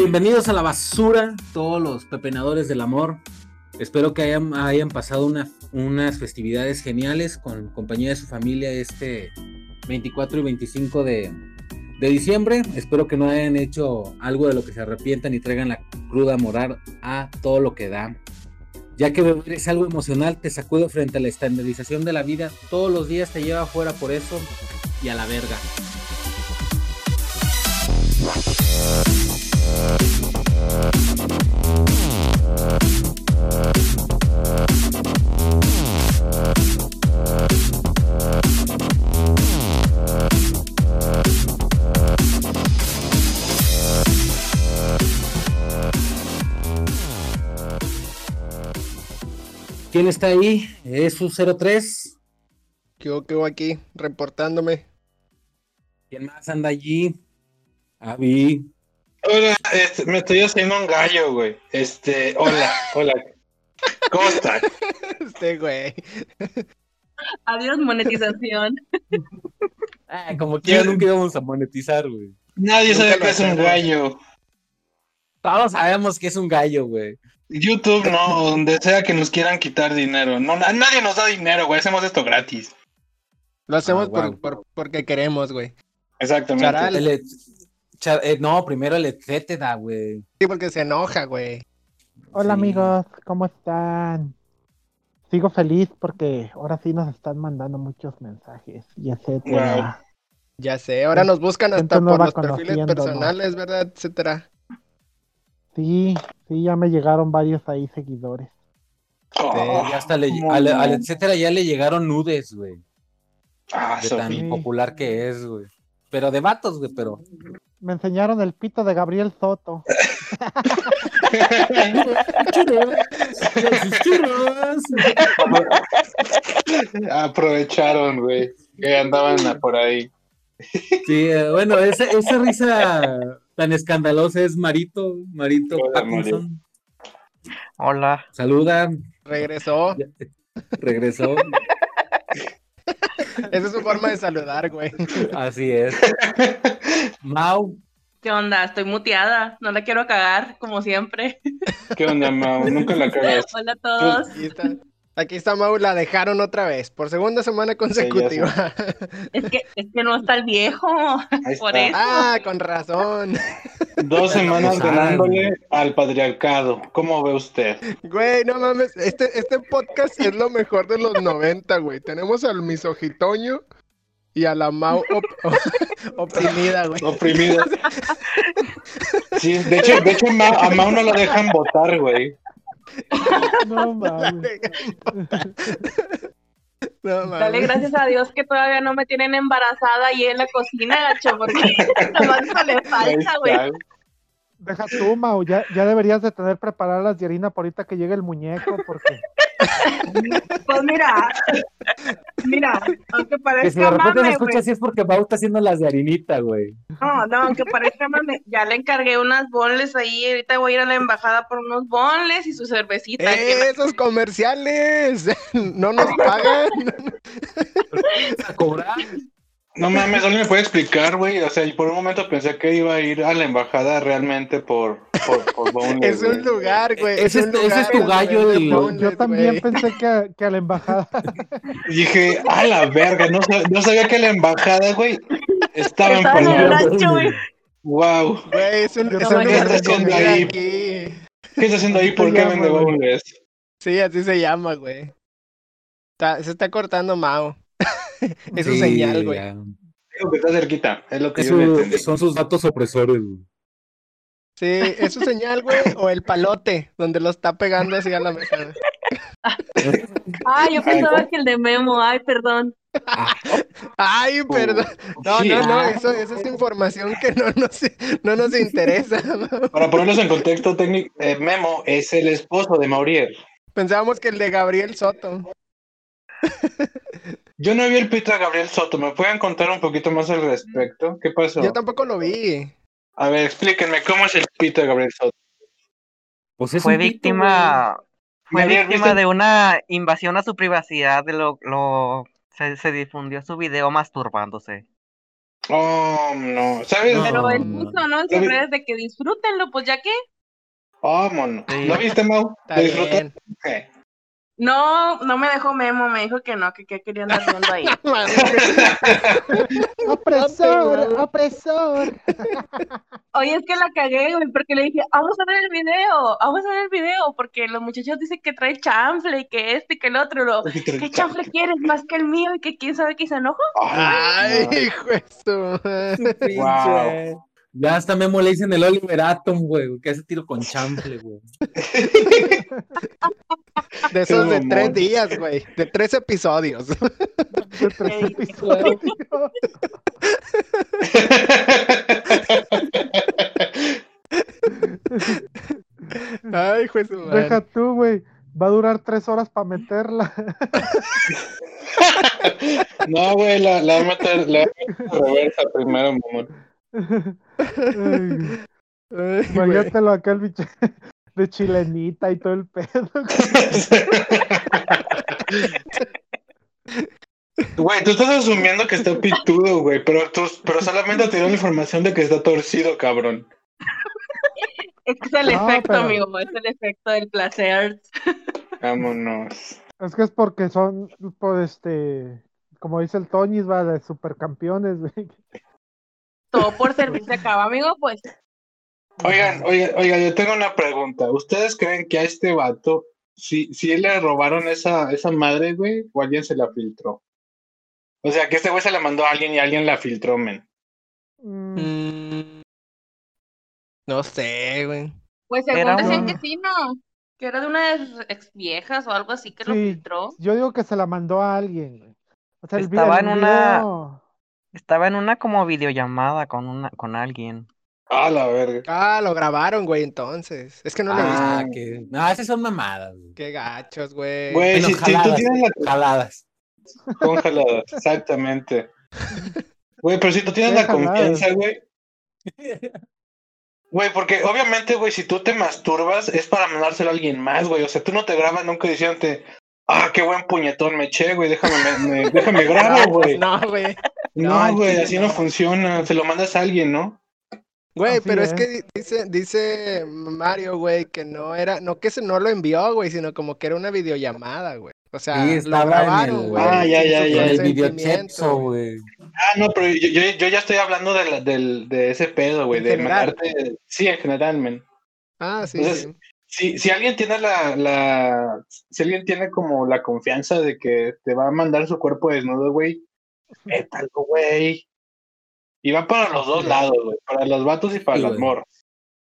Bienvenidos a la basura, todos los pepenadores del amor. Espero que hayan, pasado unas festividades geniales con compañía de su familia este 24 y 25 de, diciembre. Espero que no hayan hecho algo de lo que se arrepientan y traigan la cruda moral a todo lo que da. Ya que beber es algo emocional, te sacude frente a la estandarización de la vida. Todos los días te lleva fuera por eso y a la verga. ¿Quién está ahí? ¿Es su 03? ¿Qué hago aquí? Reportándome. ¿Quién más anda allí? Avi. Hola, este, me estoy haciendo un gallo, güey. Este, hola, hola. ¿Cómo estás? Este, güey. Adiós, monetización. Ah, como que nunca íbamos a monetizar, güey. Nadie sabe que es un gallo. Todos sabemos que es un gallo, güey. YouTube no, donde sea que nos quieran quitar dinero. No, nadie nos da dinero, güey. Hacemos esto gratis. Lo hacemos ah, por, porque queremos, güey. Exactamente. Eh, no, primero el etcétera, güey. Sí, porque se enoja, güey. Hola amigos, ¿cómo están? Sigo feliz porque ahora sí nos están mandando muchos mensajes y etcétera. Ya sé, ahora nos buscan hasta por los perfiles personales, ¿verdad? Etcétera. Sí, sí, ya me llegaron varios ahí seguidores. ya hasta le, al, etcétera ya le llegaron nudes, güey. Ah, de tan popular que es, güey. Pero de vatos, güey, pero. Me enseñaron el pito de Gabriel Soto. Aprovecharon, güey, que andaban por ahí. Sí, eh, bueno, esa, esa risa tan escandalosa es Marito, Marito Hola, Hola. Saluda. Regresó. Regresó. Esa es su forma de saludar, güey. Así es. Mau. ¿Qué onda? Estoy muteada. No la quiero cagar, como siempre. ¿Qué onda, Mau? Nunca la cagas. Hola a todos. Aquí está Mau, la dejaron otra vez, por segunda semana consecutiva. es, que, es que no está el viejo, por eso. Ah, con razón. Dos semanas ganándole al patriarcado. ¿Cómo ve usted? Güey, no mames, este, este podcast es lo mejor de los 90, güey. Tenemos al misogitoño y a la Mau oprimida, güey. Oprimida. Sí, de hecho, de hecho a Mau no la dejan votar, güey. No mames. Dale gracias a Dios que todavía no me tienen embarazada ahí en la cocina, gacho, porque más le falta, güey. Deja tú, Mau, ya, ya deberías de tener preparadas las diarinas por ahorita que llegue el muñeco, porque... Pues mira, mira, aunque parezca Que si de repente se escucha así es porque Mau está haciendo las de harinita, güey. No, no, aunque parezca mame, ya le encargué unas bonles ahí, ahorita voy a ir a la embajada por unos bonles y su cervecita. ¡Eh, ¡Esos comerciales! ¡No nos pagan! ¿A cobrar? No mames, ¿alguien me puede explicar, güey? O sea, por un momento pensé que iba a ir a la embajada realmente por, por, por Es un lugar, güey. Ese es, tu gallo de Yo también pensé que a, que a, la embajada. Dije, a la verga, no, no sabía que la embajada, güey, estaba en Colombia. Wow. Güey, es un, ¿Qué está haciendo ahí? ¿Qué está haciendo ahí? ¿Por qué vende bonles? Sí, así se llama, güey. se está cortando Mao. es su señal, güey. Es lo que está cerquita, es lo que yo Son sus datos opresores, güey. Sí, es su señal, güey, o el palote, donde lo está pegando así a la mesa. Ay, yo pensaba que el de Memo, ay, perdón. Ay, perdón. No, no, no, eso, eso es información que no nos, no nos interesa. Para ponernos en contexto técnico, eh, Memo es el esposo de Mauriel. Pensábamos que el de Gabriel Soto. Yo no vi el pito de Gabriel Soto. ¿Me pueden contar un poquito más al respecto? ¿Qué pasó? Yo tampoco lo vi. A ver, explíquenme, ¿cómo es el pito de Gabriel Soto? Pues fue víctima, fue víctima de una invasión a su privacidad, de lo, lo se, difundió su video masturbándose. Oh, no. ¿Sabes? Pero él no. puso, ¿no? En sus redes de que disfrútenlo, pues ya que. Oh, mono. Sí. ¿Lo viste, Mau? Está ¿Lo disfrutaste? No, no me dejó memo, me dijo que no, que qué quería andar viendo ahí. Opresor, opresor. Oye, es que la cagué, güey, porque le dije, vamos a ver el video, vamos a ver el video, porque los muchachos dicen que trae chanfle y que este y que el otro. Lo, ¿Qué chanfle quieres más que el mío? Y que quién sabe que se enojó. Ay, hijo de su- Wow. Ya hasta Memo le dicen el Oliver Atom, güey, que hace tiro con chamfle, güey. De esos de tres días, güey. De tres episodios. De tres episodios. Ay, madre. Deja tú, güey. Va a durar tres horas para meterla. No, güey, la, la voy a meter, la voy a meter reversa primero, Ay, güey. Imagínatelo acá el bicho de chilenita y todo el pedo. Güey, tú estás asumiendo que está pitudo, güey, pero, tú, pero solamente te dio la información de que está torcido, cabrón. Es que es el No, efecto, pero- amigo, es el efecto del placer. Vámonos. Es que es porque son, pues, este, como dice el Toñis, va, de supercampeones, güey. Todo por servirse acaba, amigo, pues. Oigan, oigan, oigan, yo tengo una pregunta. ¿Ustedes creen que a este vato, si, si le robaron esa, esa madre, güey, o alguien se la filtró? O sea, que este güey se la mandó a alguien y alguien la filtró, men. Mm, No sé, güey. Pues según Era decían que sí, ¿no? Que era de una de sus ex viejas o algo así que lo filtró. yo digo que se la mandó a alguien, güey. O sea, el, Estaba el en una- Estaba en una como videollamada con una, con alguien. Ah, la verga. Ah, lo grabaron, güey, entonces. Es que no lo he visto. Ah, que. No, esas son mamadas, güey. Qué gachos, güey. Güey, Bueno, si, si tú jaladas, tienes la jaladas. congelada, exactamente. Güey, pero si tú tienes la jaladas. confianza, güey. Güey, porque obviamente, güey, si tú te masturbas es para mandárselo a alguien más, güey. O sea, tú no te grabas nunca diciéndote, ah, qué buen puñetón me eché, güey, déjame, me- me- déjame grabo, güey. No, güey. No, güey, sí, así no. funciona. Se lo mandas a alguien, ¿no? Güey, Así pero es es. que di- dice, dice Mario, güey, que no era, no que se no lo envió, güey, sino como que era una videollamada, güey. O sea, Sí, lo grabaron, el- güey. Ah, ya, ya, ya. El videochepso, güey. Ah, no, pero yo, yo, yo ya estoy hablando de, la- del, de ese pedo, güey, de mandarte. Sí, en general, men. Ah, sí, Entonces, sí. Si, si alguien tiene la, la, si alguien tiene como la confianza de que te va a mandar su cuerpo desnudo, güey, métalo, güey. Y va para los dos lados, güey, para los vatos y para Sí, güey. morras.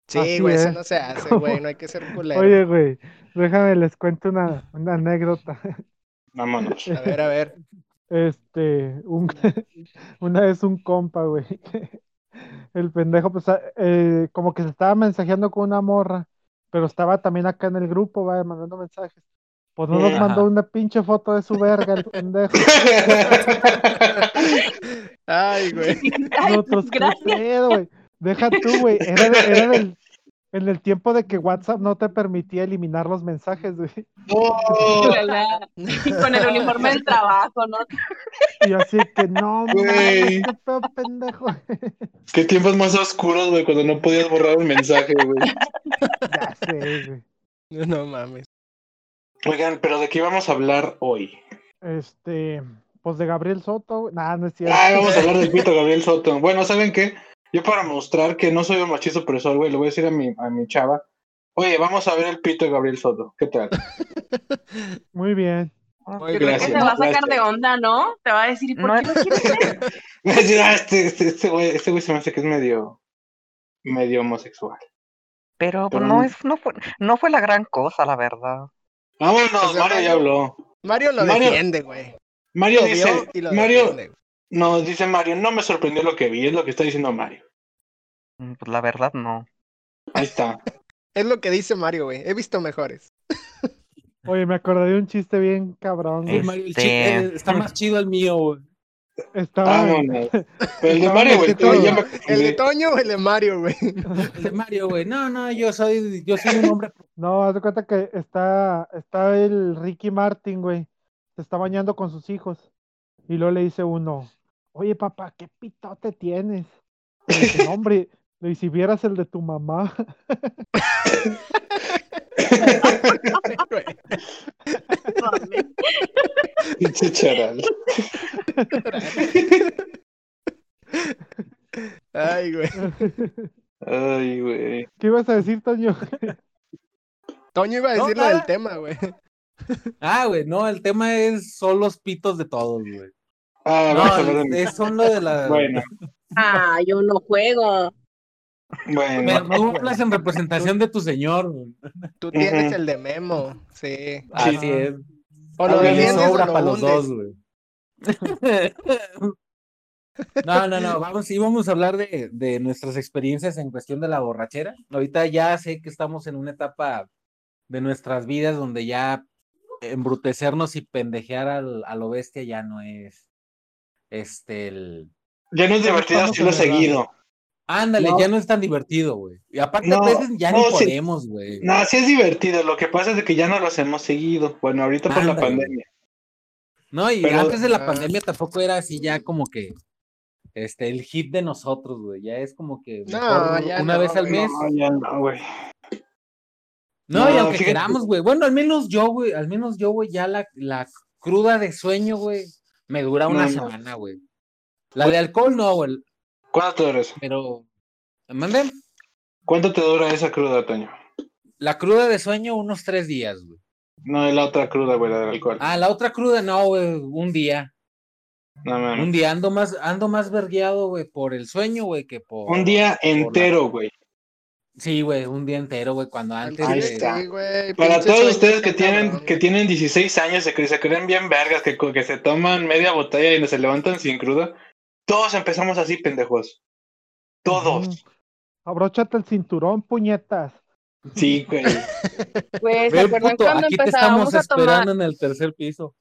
Sí, güey, eso es. no se hace, güey, no hay que ser culero. Oye, güey, déjame les cuento una, una anécdota. Vámonos. A ver, a ver. Este, un, una vez un compa, güey. El pendejo, pues, ah, eh, como que se estaba mensajeando con una morra, pero estaba también acá en el grupo, va, mandando mensajes. Pues no nos Ajá. mandó una pinche foto de su verga, el pendejo. Ay, güey. Nosotros, ¿qué gracias. pedo, güey? Deja tú, güey. Era, de- era del, en el tiempo de que WhatsApp no te permitía eliminar los mensajes, güey. Y con el uniforme del trabajo, ¿no? Y así que no, Güey. qué pedo, pendejo. qué tiempos más oscuros, güey, cuando no podías borrar el mensaje, güey. Ya sé, güey. No mames. Oigan, pero ¿de qué vamos a hablar hoy? Este, pues de Gabriel Soto, güey. Nah, no es cierto. Ah, vamos a hablar del pito Gabriel Soto. Bueno, ¿saben qué? Yo para mostrar que no soy un machista opresor, güey, le voy a decir a mi, a mi chava, oye, vamos a ver el pito de Gabriel Soto. ¿Qué tal? Muy bien. Muy creo que Gracias, te va a sacar gracias. de onda, ¿no? Te va a decir, ¿y por No qué quieres ver? Este, este, este güey, este güey se me hace que es medio, medio homosexual. Pero Pero no no- es, no fue, no fue la gran cosa, la verdad. Vámonos, O sea, Mario ya habló. Mario lo Mario- defiende, güey. Mario Lo dice, y lo Mario, defiende. no, dice Mario, no me sorprendió lo que vi, es lo que está diciendo Mario. Mm, Pues la verdad no. Ahí está. Es lo que dice Mario, güey. He visto mejores. Oye, me acordé de un chiste bien cabrón, güey. Es- Mario, el Este- chi- eh, está más chido el mío, güey. Estaba, Vámonos. Pero el de Mario, güey, ¿El de. Toño o el de Mario, güey? El de Mario, güey. No, no, yo soy, yo soy un hombre. no, haz de cuenta que está, está el Ricky Martin, güey. Se está bañando con sus hijos. Y luego le dice uno, oye papá, ¿qué pitote tienes? Dice, hombre, y si vieras el de tu mamá. Pinche charal. Ay, güey. Ay, güey. ¿Qué ibas a decir, Toño? Toño iba a decir lo del tema, güey. Ah, güey, no, el tema es son los pitos de todos, güey. Ah, No, vamos a hablar de son lo de la. Bueno, Ah, yo no juego. Me- bueno. Tú hablas en representación de tu señor, güey. Tú tienes el de Memo, sí. Así Sí. es. O lo Que le defiendes o sobra lo para los dos, güey. No, no, no, vamos, sí vamos a hablar de, de nuestras experiencias en cuestión de la borrachera. Ahorita ya sé que estamos en una etapa de nuestras vidas donde ya embrutecernos y pendejear al, a lo bestia ya no es este el Ya no es divertido hacerlo seguido. Ándale, No. ya no es tan divertido, güey. Y aparte No, a veces ya no, ni podemos, güey. No, sí es divertido. Lo que pasa es que ya no lo hacemos seguido. Bueno, ahorita por la Ándale. pandemia. No, y Pero- antes de la Ah. pandemia tampoco era así ya como que este el hit de nosotros, güey. Ya es como que No, mejor ya una no, vez al mes. No, ya no, güey. No, y aunque fíjate. queramos, güey. Bueno, al menos yo, güey, al menos yo, güey, ya la, la cruda de sueño, güey, me dura una semana, güey. La de alcohol no, güey, ¿Cuánto te dura eso? pero manden ¿Cuánto te dura esa cruda, Toño? la cruda de sueño unos tres días, güey. No, es la otra cruda, güey, la del alcohol. Ah, la otra cruda no, güey, un día. no, mames. Un día ando más, ando más vergueado, güey, por el sueño, güey, que por. Un día por la- entero, güey. Sí, güey, un día entero, güey, cuando antes Ahí está. sí, güey, Para todos ustedes que tienen, cabrón. que tienen 16 años, se, se creen bien vergas, que, que se toman media botella y no se levantan sin cruda. Todos empezamos así, pendejos. Todos. Ujú. Abróchate el cinturón, puñetas. Sí, güey. Güey, ¿se Ve, acuerdan puto, cuando aquí te estamos a tomar? esperando en el tercer piso.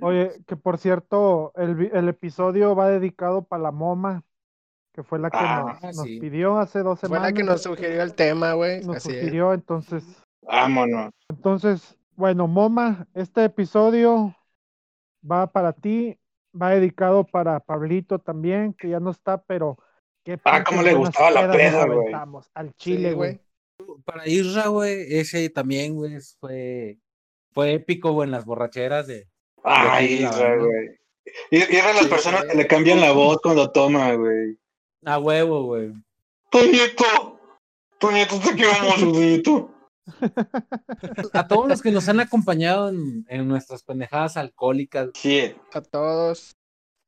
Oye, que por cierto, el, episodio va dedicado para la MoMA, que fue la que Ah, nos, pidió hace dos Fue semanas. la que nos sugirió el tema, güey. nos Así es. sugirió, entonces, Vámonos. entonces, bueno, Moma, este episodio va para ti, va dedicado para Pablito también, que ya no está, pero qué Ah, cómo le gustaba la peda, güey. Al chile, güey. Para Isra, güey, ese también, güey, fue, fue épico, güey, en las borracheras de. La Isra, güey. Y, y eran las Sí, personas que le cambian la voz cuando toma, güey. A huevo, güey. Toñito, Toñito, te queremos, Toñito. A todos los que nos han acompañado en, en nuestras pendejadas alcohólicas, Sí, A todos.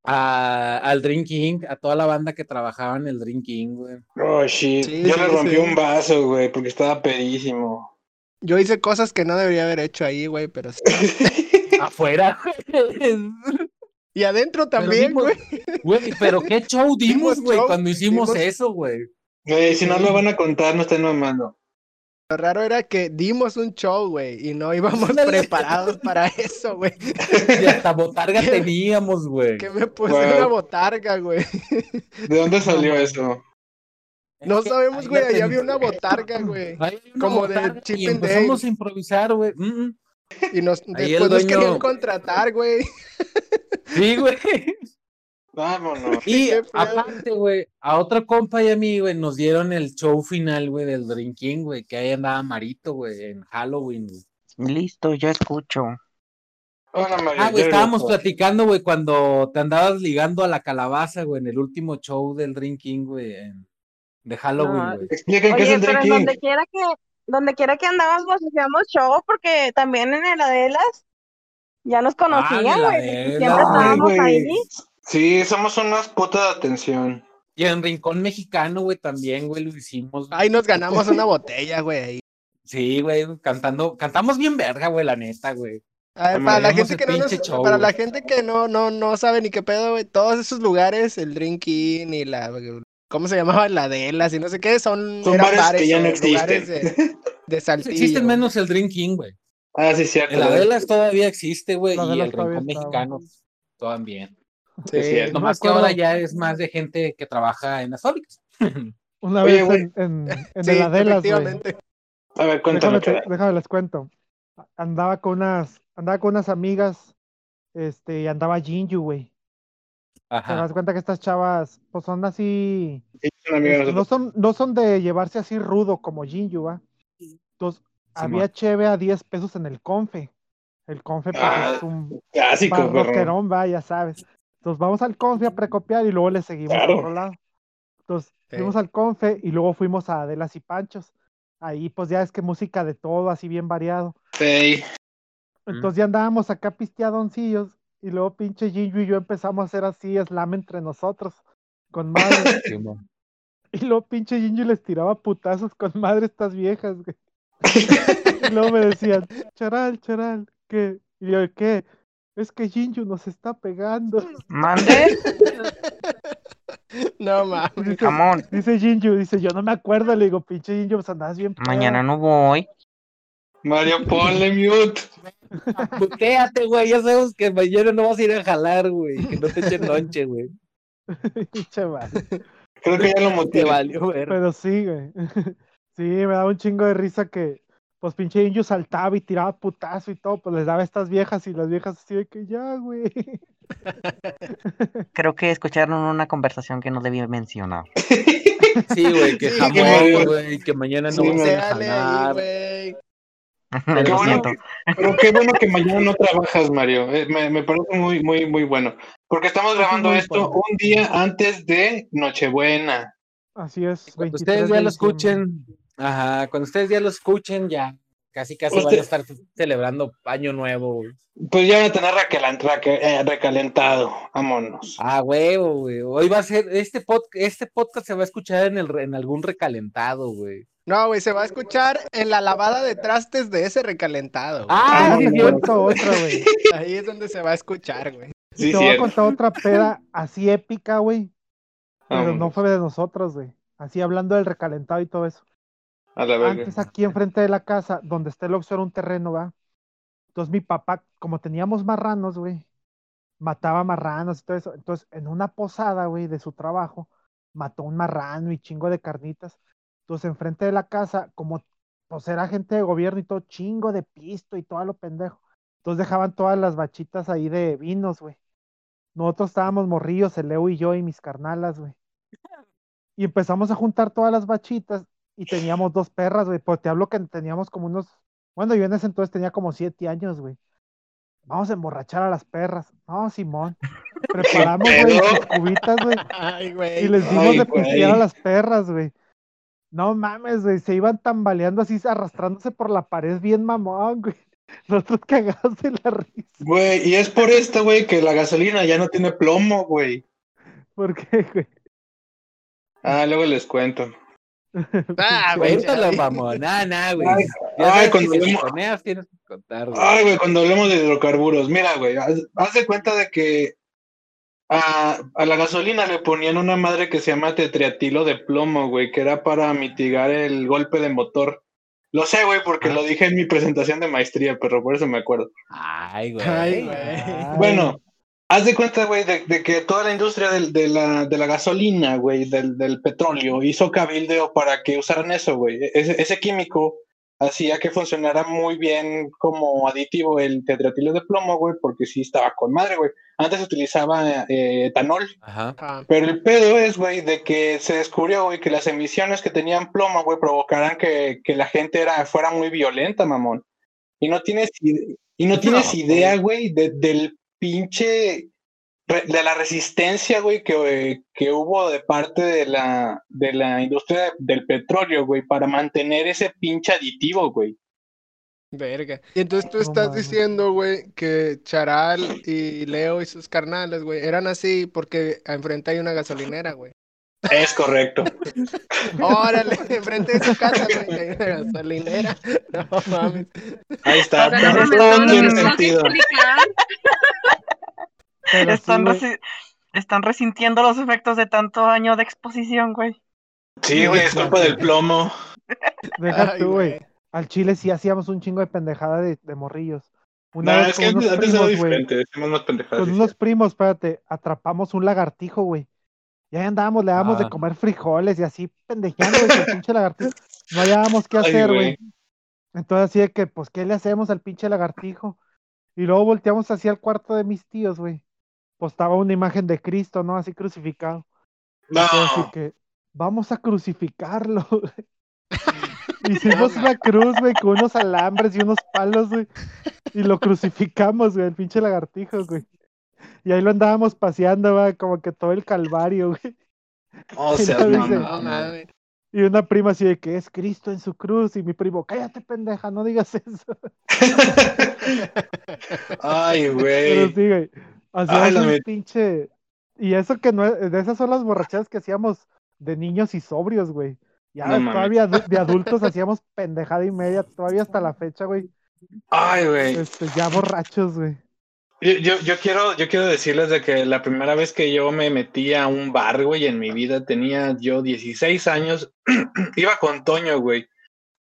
a, al Drinking, a toda la banda que trabajaba en el Drinking, güey. oh shit. Sí, Yo sí, le rompí sí. un vaso, güey, porque estaba pedísimo. Yo hice cosas que no debería haber hecho ahí, güey, pero sí. Afuera. Y adentro Pero también, dimos- güey. Güey, pero qué show dimos, Dimos güey, show, cuando hicimos dimos- eso, güey. Güey, si no lo van a contar, no estén mamando. Lo raro era que dimos un show, güey, y no íbamos preparados para eso, güey. Y hasta botarga teníamos, güey. Que me puse Wow. una botarga, güey. ¿De dónde salió eso? No sabemos, güey, allá había una botarga, güey. Como de botarga Chip y and empezamos a improvisar, güey. Mm, mm. Y nos, Ahí después nos dueño- querían contratar, güey. Sí, güey. Vámonos. Y aparte, güey, a otro compa y a mí, güey, nos dieron el show final, güey, del Drinking, güey, que ahí andaba Marito, güey, en Halloween, güey. Listo, ya escucho. Hola, María. Ah, güey, estábamos platicando, güey, cuando te andabas ligando a la calabaza, güey, en el último show del Drinking, güey, en- de Halloween, No, güey. Expliquen qué es el pero en drinking. donde quiera que, donde quiera que andábamos hacíamos show, porque también en el Adelas ya nos conocían, en el güey. Adelas, Siempre Ay, estábamos güey. ahí. Sí, somos unas putas de atención. Y en Rincón Mexicano, güey, también, güey, lo hicimos. güey. Ahí nos ganamos una botella, güey. ahí. Sí, güey, cantando, cantamos bien verga, güey, la neta, güey. A ver, para la gente que no nos- pinche show, para la gente que no, no, no sabe ni qué pedo, güey, todos esos lugares, el Drinking y la ¿cómo se llamaba? La Delas y no sé qué, son, Son eran bares bares que ya no lugares existen. de, de saltillo. Existen menos el Drinking, güey. Ah, sí, cierto. El Adelas todavía existe, güey, y el Rincón está, Mexicano güey. también. Sí, Es cierto. Nomás que ahora ya es más de gente que trabaja en las fábricas. Una Oye, vez güey. en, en, en sí, el Adelas, güey. efectivamente. A ver, cuéntame. Déjame, les cuento. Andaba con unas, andaba con unas amigas, este, y andaba Jinju, güey. te das cuenta que estas chavas, pues son así. Son de No son, no son de llevarse así rudo como Jinju, ¿va? Entonces, había cheve a 10 pesos en el confe. El confe pues, Ah, es un Clásico, va, ya sabes. Entonces vamos al confe a precopiar y luego le seguimos Claro. a otro lado. Entonces Sí. fuimos al confe y luego fuimos a Adelas y Panchos. Ahí pues ya es que música de todo, así bien variado. Sí. Entonces ya andábamos acá pisteadoncillos y luego pinche Jinju y yo empezamos a hacer así slam entre nosotros con madre. Y luego pinche Jinju les tiraba putazos con madre estas viejas, güey. y luego me decían, charal, charal, ¿qué? Y yo, ¿qué? Es que Jinju nos está pegando. Mande, No mames. Dice, jamón. dice Jinju, dice, yo no me acuerdo, le digo, pinche Jinju, pues andabas bien peda". Mañana no voy. Mario, ponle mute. Putéate, güey. Ya sabemos que mañana no vas a ir a jalar, güey. Que no te echen lonche, güey. Pinche madre. Creo que ya lo Te motivé. valió. Pero sí, güey. Sí, me daba un chingo de risa que, pues pinche Inju saltaba y tiraba putazo y todo, pues les daba a estas viejas y las viejas así de que ya, güey. Creo que escucharon una conversación que no debía mencionar. Sí, güey, que Sí, jamón, güey. güey, que mañana no Sí, vas a ahí, jalar. Qué bueno que- pero qué bueno que mañana no trabajas, Mario. Eh, me, me parece muy, muy, muy bueno. Porque estamos grabando muy esto bueno. un día antes de Nochebuena. Así es. Cuando 23 ustedes de ya lo diciembre. escuchen, ajá, cuando ustedes ya lo escuchen, ya casi casi van a estar celebrando Año Nuevo, güey. Pues ya van a tener eh, recalentado. Vámonos. Ah, huevo, güey. Hoy va a ser, este, pod, este podcast se va a escuchar en, el, en algún recalentado, güey. No, güey, se va a escuchar en la lavada de trastes de ese recalentado. güey. Ah, Ah, sí, cierto. otra, güey. Ahí es donde se va a escuchar, güey. Sí, te voy a contar otra peda así épica, güey. Pero no fue de nosotros, güey. Así hablando del recalentado y todo eso. A la. Antes aquí enfrente de la casa, donde está el Oxxo era un terreno, ¿va? Entonces mi papá, como teníamos marranos, güey, mataba marranos y todo eso. Entonces, en una posada, güey, de su trabajo, mató un marrano y chingo de carnitas. Entonces, enfrente de la casa, como pues era gente de gobierno y todo, chingo de pisto y todo lo pendejo. Entonces dejaban todas las bachitas ahí de vinos, güey. Nosotros estábamos morrillos, el Leo y yo y mis carnalas, güey. Y empezamos a juntar todas las bachitas y teníamos dos perras, güey. Pues te hablo que teníamos como unos. Bueno, yo en ese entonces tenía como siete años, güey. Vamos a emborrachar a las perras. No, Simón. Preparamos, güey, sus cubitas, güey. Ay, Y les dimos Ay, de pistear a las perras, güey. No mames, güey. Se iban tambaleando así, arrastrándose por la pared bien mamón, güey. Nosotros cagados de la risa. Güey, y es por esto, güey, que la gasolina ya no tiene plomo, güey. ¿Por qué, güey? Ah, luego les cuento. Ah, güey. Cuéntalo, mamón. Nah, nah, güey. Ay, cuando si tienes que contar, güey. Ay, güey, cuando hablemos de hidrocarburos, mira, güey, haz, haz de cuenta de que a, a la gasolina le ponían una madre que se llama tetriatilo de plomo, güey, que era para mitigar el golpe de motor. Lo sé, güey, porque Ah. lo dije en mi presentación de maestría, pero por eso me acuerdo. Ay, güey. Ay, güey. Ay, Bueno, haz de cuenta, güey, de, de que toda la industria del- de, la, de la gasolina, güey, del, del petróleo, hizo cabildeo para que usaran eso, güey. E-, Ese, ese químico hacía que funcionara muy bien como aditivo el tetraetilo de plomo, güey, porque sí estaba con madre, güey. Antes se utilizaba eh, etanol, Ajá. Pero el pedo es, güey, de que se descubrió, güey, que las emisiones que tenían plomo, güey, provocaran que, que la gente era, fuera muy violenta, mamón. Y no tienes, y no tienes idea, güey, de- del pinche, de la resistencia, güey, que, que hubo de parte de la, de la industria de- del petróleo, güey, para mantener ese pinche aditivo, güey. verga. Y entonces tú estás diciendo, güey, que Charal y Leo y sus carnales, güey, eran así porque enfrente hay una gasolinera, güey. Es correcto. Órale, enfrente de su casa, güey, hay una gasolinera. No mames. Ahí está. Ahora todo- tiene sentido. pero Están, resi- están resintiendo los efectos de tanto año de exposición, güey. Sí, güey, es culpa del plomo. Deja tú, güey. Al chile sí hacíamos un chingo de pendejada de, de morrillos. Una No, vez es que antes, era primos, güey, diferente, decimos más pendejadas. con unos primos, espérate, atrapamos un lagartijo, güey. Y ahí andábamos, le dábamos de Ah. comer frijoles y así pendejeando, el pinche lagartijo. No hallábamos qué hacer, güey. Entonces así de que, pues, ¿qué le hacemos al pinche lagartijo? Y luego volteamos hacia el cuarto de mis tíos, güey. postaba una imagen de Cristo, ¿no? Así crucificado. No. Así que vamos a crucificarlo. Hicimos una cruz, güey, con unos alambres y unos palos, güey. Y lo crucificamos, güey, el pinche lagartijo, güey. Y ahí lo andábamos paseando, güey, como que todo el calvario, güey. O Y sea, dice, no. Y una prima así de que es Cristo en su cruz. Y mi primo, cállate, pendeja, no digas eso. Ay, Pero güey. sí, güey. Hacíamos la un neta. pinche. Y eso que no es- de esas son las borrachadas que hacíamos de niños y sobrios, güey. Ya No todavía de adultos hacíamos pendejada y media, todavía hasta la fecha, güey. Ay, güey. Este, ya borrachos, güey. Yo, yo, yo quiero, yo quiero decirles de que la primera vez que yo me metí a un bar, güey, en mi vida tenía yo 16 años. iba con Toño, güey.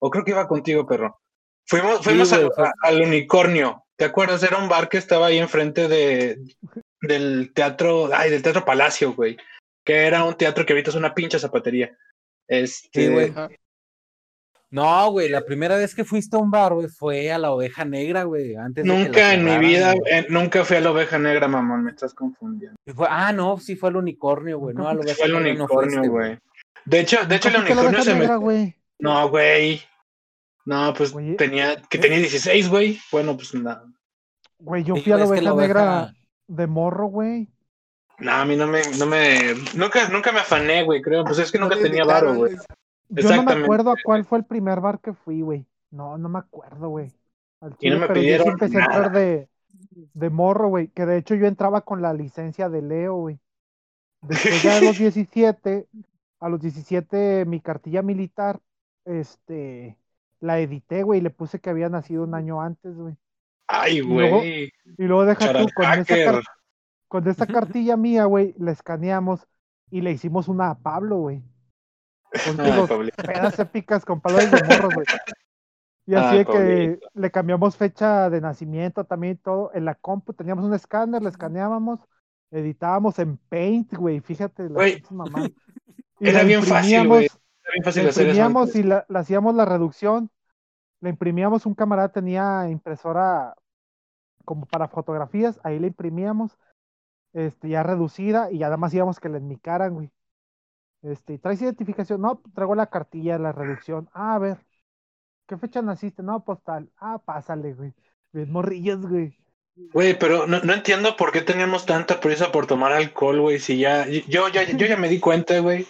O creo que iba contigo, perro. Fuimos, fuimos al, a- al unicornio. ¿Te acuerdas? Era un bar que estaba ahí enfrente de, del teatro, ay, del Teatro Palacio, güey. Que era un teatro que ahorita es una pinche zapatería. Este, Sí, güey. No, güey, la primera vez que fuiste a un bar, güey, fue a la oveja negra, güey. Antes de que la Nunca en mi vida, eh, nunca fui a la oveja negra, mamón, me estás confundiendo. Fue- ah, no, sí fue al unicornio, güey. No, a la oveja Fue el unicornio, güey. De hecho, de hecho, el ¿Nunca fuiste a la unicornio se me. negra, güey? No, güey. No, pues tenía, que tenía 16, güey. Bueno, pues nada. Güey, yo fui a la oveja la negra oveja- de morro, güey. No, a mí no me, no me, nunca, nunca me afané, güey, creo. Pues es que nunca tenía varo, güey. Yo no me acuerdo a cuál fue el primer bar que fui, güey. No, no me acuerdo, güey. Al Y no me pero yo pidieron empecé a nada. entrar de, de morro, güey. Que de hecho yo entraba con la licencia de Leo, güey. Después ya a los 17, a los 17 mi cartilla militar, este, la edité, güey, y le puse que había nacido un año antes, güey. Ay, güey. Y luego deja tú, con esa, con esa cartilla mía, güey, la escaneamos y le hicimos una a Pablo, güey. Con Ay, los Pablito. pedas épicas con palabras de morros, güey. Y así de que Pablito. le cambiamos fecha de nacimiento también y todo. En la compu teníamos un escáner, le escaneábamos, editábamos en Paint, güey. Fíjate, la Güey. mamá. Y Era la bien fácil, güey. Era bien fácil la hacer eso. imprimíamos antes. y la, le hacíamos la reducción. Le imprimíamos, un camarada tenía impresora como para fotografías, ahí le imprimíamos, este, ya reducida, y ya nada más íbamos que le enmicaran, güey. Este, ¿traes identificación? No, pues, traigo la cartilla, la reducción. Ah, a ver, ¿qué fecha naciste? No, pues tal. Ah, pásale, güey. Bien morrillos, güey. Güey, pero no, no entiendo por qué teníamos tanta prisa por tomar alcohol, güey. Si ya, yo, ya, yo ya me di cuenta, güey,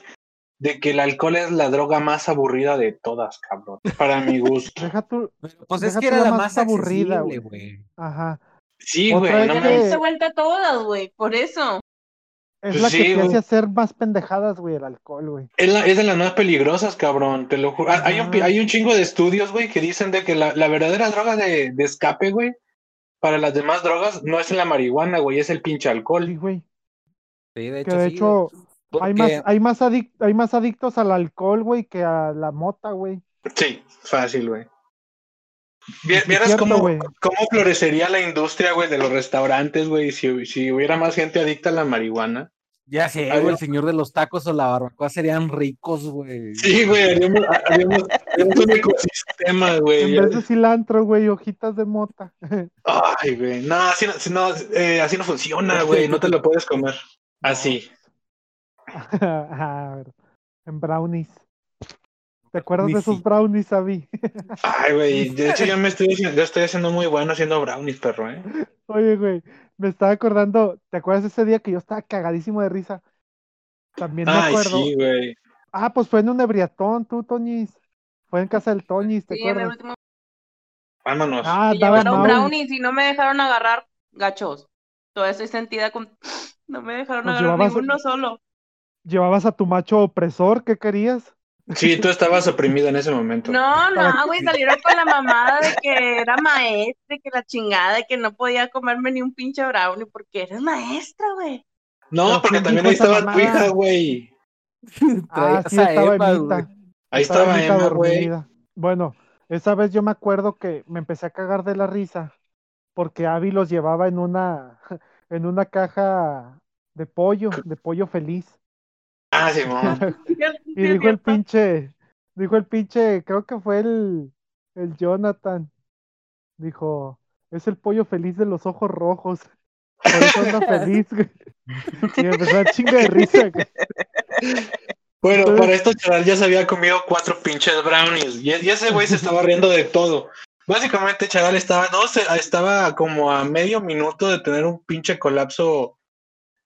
de que el alcohol es la droga más aburrida de todas, cabrón. Para mi gusto. Deja Pues es que era la la más más aburrida, güey. ajá. Sí, Otra güey, vez no que- mames. Darse vuelta a todas, güey, por eso. Es Pues la sí, que te güey. hace hacer más pendejadas, güey, el alcohol, güey. Es, la- es de las más peligrosas, cabrón, te lo juro. Ah, Hay un, hay un chingo de estudios, güey, que dicen de que la, la verdadera droga de, de escape, güey, para las demás drogas no es la marihuana, güey, es el pinche Sí, alcohol. güey. Sí, de hecho, Que de sí, hecho, güey. hay más, hay más adic- hay más adictos al alcohol, güey, que a la mota, güey. Sí, fácil, güey. Vieras cómo, cómo florecería la industria, güey, de los restaurantes, güey, si, si hubiera más gente adicta a la marihuana. Ya sé, Ay, el señor de los tacos o la barbacoa serían ricos, güey. Sí, güey, haríamos, haríamos- haríamos un ecosistema, güey. En vez de cilantro, güey, hojitas de mota. Ay, güey, no, así no, así no, eh, así no funciona, güey, no te lo puedes comer. Así. A ver, en brownies. ¿Te acuerdas de esos brownies, Abby? Ay, güey, de hecho ya me estoy, haciendo- ya estoy haciendo muy bueno haciendo brownies, perro, ¿eh? Oye, güey, me estaba acordando, ¿te acuerdas ese día que yo estaba cagadísimo de risa? También me Ay, acuerdo. sí, güey. Ah, pues fue en un ebriatón, tú, Toñis. Fue en casa del Toñis, ¿te Sí, en el acuerdas? último Vámonos. Ah, me daba llevaron Maui. brownies y no me dejaron agarrar gachos. Todavía estoy sentida con... No me dejaron Pues agarrar ninguno solo. Llevabas a tu macho opresor, ¿qué querías? Sí, tú estabas oprimida en ese momento. No, no, güey, salieron con la mamada de que era maestra, y que la chingada, de que no podía comerme ni un pinche brownie porque eres maestra, güey. No, porque ¿quién también ahí estaba tu hija, güey. Ah, sí, estaba Emita. güey. Ahí estaba Emma, güey. dormida. Bueno, esa vez yo me acuerdo que me empecé a cagar de la risa porque Abby los llevaba en una en una caja de pollo, de pollo feliz. Ah, Simón. Y dijo el pinche, dijo el pinche, creo que fue el, el Jonathan. Dijo, es el pollo feliz de los ojos rojos. Por eso anda feliz, güey. Y empezó a chinga de risa, güey. Bueno, Entonces- para esto Charal ya se había comido cuatro pinches brownies y, y ese güey se estaba riendo de todo. Básicamente Charal estaba, no, se- estaba como a medio minuto de tener un pinche colapso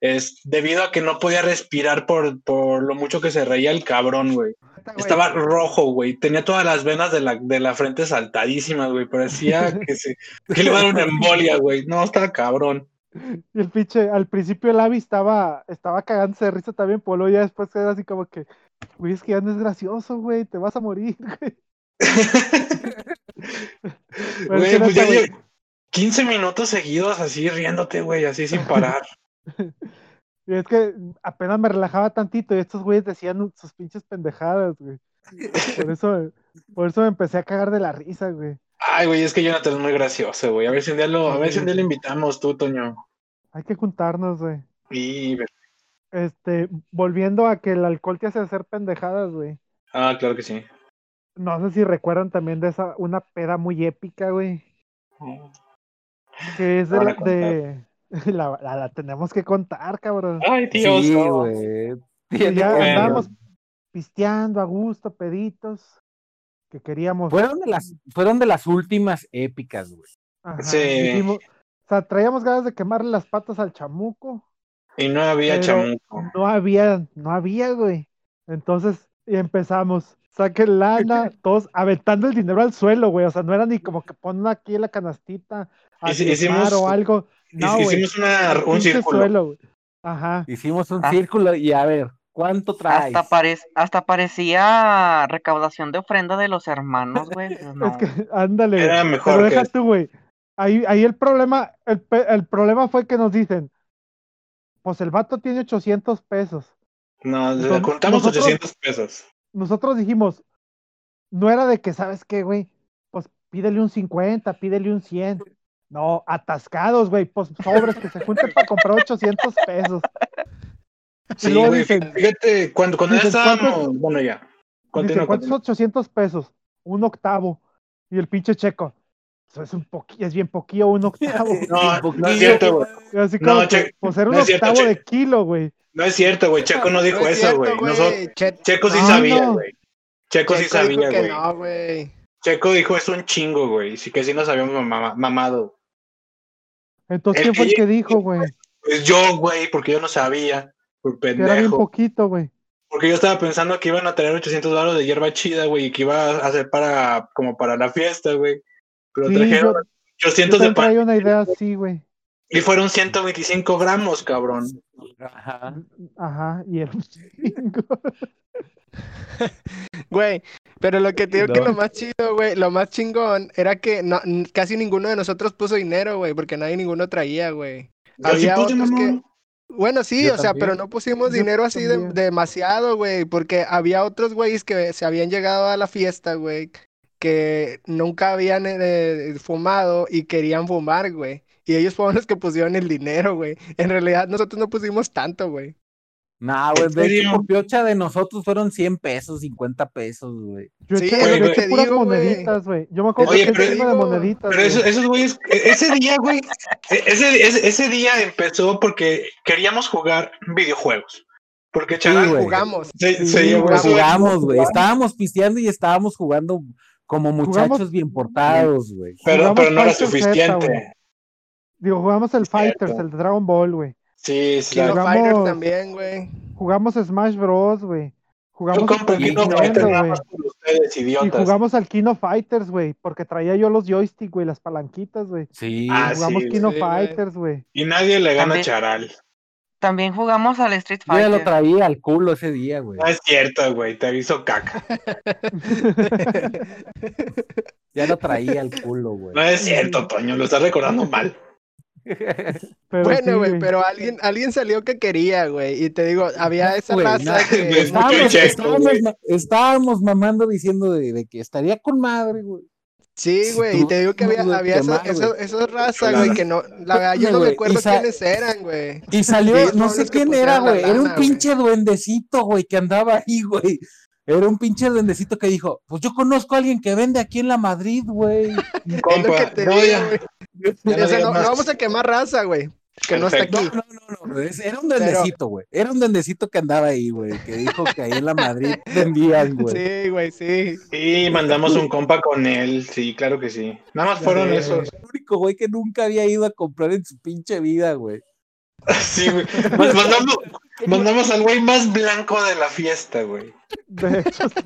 es, debido a que no podía respirar por, por lo mucho que se reía el cabrón, güey. Estaba rojo, güey. Tenía todas las venas de la, de la frente saltadísimas, güey. Parecía que, se, que le iba a dar una embolia, güey. No, estaba cabrón. Y el pinche, al principio el Avi estaba, estaba cagándose de risa también, por luego ya después era así como que, güey, es que ya no es gracioso, güey, te vas a morir, güey. Güey, pues ya güey, llevo 15 minutos seguidos así riéndote, güey, así sin parar. y es que apenas me relajaba tantito y estos güeyes decían sus pinches pendejadas, güey. Por eso, por eso me empecé a cagar de la risa, güey. Ay, güey, es que Jonathan es muy gracioso, güey. A ver si un día lo, a ver si un día lo invitamos tú, Toño. Hay que juntarnos, güey. Y Este, volviendo a que el alcohol te hace hacer pendejadas, güey. ah, claro que sí. No sé si recuerdan también de esa, una peda muy épica, güey. Que es de, de la, la- la tenemos que contar, cabrón. Ay, tío. Sí, güey. Tiene ya andábamos pisteando a gusto, peditos, que queríamos. Fueron de las, fueron de las últimas épicas, güey. Ajá, Sí. dijimos- o sea, traíamos ganas de quemarle las patas al chamuco. Y no había chamuco. No había, no había, güey. Entonces, y empezamos. Saquen lana, todos aventando el dinero al suelo, güey. O sea, no era ni como que ponen aquí en la canastita a hicimos- o algo. No, güey. Hicimos una, un círculo. suelo. Ajá. Hicimos un Ah. círculo y a ver, ¿cuánto traes? Hasta, parec- hasta parecía recaudación de ofrenda de los hermanos, güey. pues no. Es que, ándale. güey. Era mejor Pero que deja tú, güey. Ahí, ahí el problema, el, el problema fue que nos dicen, pues el vato tiene 800 pesos. No, Entonces, contamos nosotros- 800 pesos. Nosotros dijimos, no era de que, ¿sabes qué, güey? Pues pídele un 50, pídele un 100. No, atascados, güey, pues sobres que se junten para comprar 800 pesos. Sí, luego güey. dicen- Fíjate, cuando, cuando ya dicen, ¿cuántos- estábamos. Bueno, ya. Continúa, ¿cuántos continúa. 800 pesos? Un octavo. Y el pinche checo, eso es un poquillo, es bien poquillo un octavo. No, no es cierto, güey. Así No, como que, Che- pues era un no es cierto, octavo Che- de kilo, güey. No es cierto, güey. Checo no dijo No es eso, cierto, güey. Che- Checo sí No, sabía, no. güey. Checo, sí Checo dijo sabía, que güey. no, güey. Checo dijo es un chingo, güey. Sí que sí nos habíamos mama- mamado. Entonces, El ¿quién fue el que- dijo, güey? Pues yo, güey, porque yo no sabía. Por Que era bien pendejo. poquito, güey. Porque yo estaba pensando que iban a tener 800 dólares de hierba chida, güey, y que iba a hacer para, como para la fiesta, güey. Pero Sí, trajeron yo, 800 yo de pan una idea así, güey. y fueron 125 gramos, cabrón. Ajá. Ajá, y era un chingo. Güey, pero lo que te digo que lo más chido, güey, lo más chingón era que no, casi ninguno de nosotros puso dinero, güey, porque nadie ninguno traía, güey. Sí Había puse, otros que-. Bueno, sí, Yo o sea, también. pero no pusimos Yo dinero así de- demasiado, güey, porque había otros güeyes que se habían llegado a la fiesta, güey, que nunca habían eh, fumado y querían fumar, güey. Y ellos fueron los que pusieron el dinero, güey. En realidad nosotros no pusimos tanto, güey. Nah, güey, ¿En de hecho, serio? por piocha de nosotros fueron 100 pesos, 50 pesos, güey. Yo Sí, es lo que te puras digo, moneditas, güey. Yo me acuerdo Oye, que pero- eché de moneditas. Pero eso- esos güeyes, e- ese día, güey, e- ese, ese, ese día empezó porque queríamos jugar videojuegos. Porque Charal güey. Jugamos. se, Sí, se Jugamos, güey. Estábamos pisteando y estábamos jugando como muchachos Jugamos- bien portados, güey. pero, pero no era suficiente. güey. Digo, jugamos el Fighters, Cierto. el Dragon Ball, güey. Sí, sí. Kino Jugamos- Fighter también, güey. Jugamos Smash Bros, güey. Yo Jugamos compro Super Kino Fighter nada güey. más por ustedes, Y jugamos al Kino Fighters, güey, porque traía yo los joysticks, güey, las palanquitas, güey. Sí. Ah, Jugamos sí, Kino sí, güey. Fighters, güey. Y nadie le gana a Charal. También jugamos al Street Yo ya lo Fighter. traía al culo ese día, güey. No es cierto, güey, te aviso caca. Ya lo traía al culo, güey. No es cierto, Toño, lo estás recordando mal. Pero Bueno, sí, güey, pero alguien, alguien salió que quería, güey. Y te digo, había esa Güey, raza que. es Estábamos, checo, estábamos güey. ma- estábamos mamando diciendo de, de que estaría con madre, güey. Sí, güey, y te digo que había, había esa, esa, esa raza, güey, que no, la verdad, yo no me acuerdo quiénes eran, güey. Y salió, Sí, no sé quién era, güey. Era un pinche duendecito, güey, que andaba ahí, güey. Era un pinche duendecito que dijo, pues yo conozco a alguien que vende aquí en la Madrid, güey. Compa, que te no, sea, vamos a quemar raza, güey. que no está aquí. No, no, no, no. Era un dendecito, güey. Era un dendecito que andaba ahí, güey. Que dijo que ahí en la Madrid vendían, güey. Sí, güey, sí. Sí, mandamos un compa con él. Sí, claro que sí. Nada más fueron esos. El único güey que nunca había ido a comprar en su pinche vida, güey. Sí, güey. Mandamos, mandamos al güey más blanco de la fiesta, güey. De hecho, sí.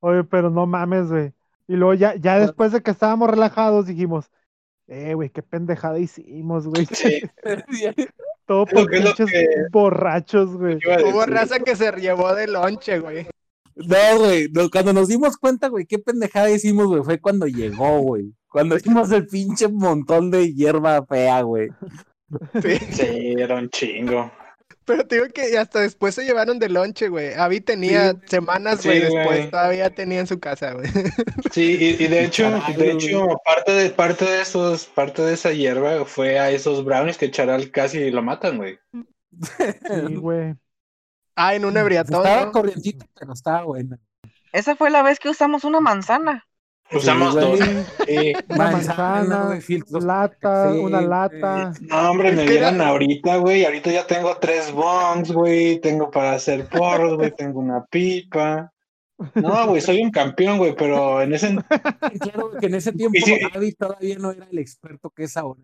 Oye, pero no mames, güey. Y luego ya, ya después de que estábamos relajados dijimos, eh, güey, qué pendejada hicimos, güey. Sí. Todo Es lo por pinches que- borrachos, güey. Hubo raza que se llevó de lonche, güey. No, güey. no, cuando nos dimos cuenta, güey, qué pendejada hicimos, güey, fue cuando llegó, güey. Cuando hicimos el pinche montón de hierba fea, güey. Sí. Sí, era un chingo. Pero te digo que hasta después se llevaron de lonche, güey. Avi tenía semanas, güey, Sí, después todavía tenía en su casa, güey. Sí, y, y de hecho, Caray, de hecho, parte de, parte de esos, parte de esa hierba fue a esos brownies que Charal casi lo matan, güey. Sí, güey. Ah, en un ebriatón, Estaba ¿no? corrientito, pero estaba buena. Esa fue la vez que usamos una manzana. Usamos Sí, dos. Sí. Una Manzana, manzana, güey, filtros lata, Sí, una lata. No, hombre, me vieran ahorita, güey. Ahorita ya tengo tres bongs, güey. Tengo para hacer porros, güey. Tengo una pipa. No, güey, soy un campeón, güey, pero en ese, Claro que en ese tiempo Y sí. Avi todavía no era el experto que es ahora.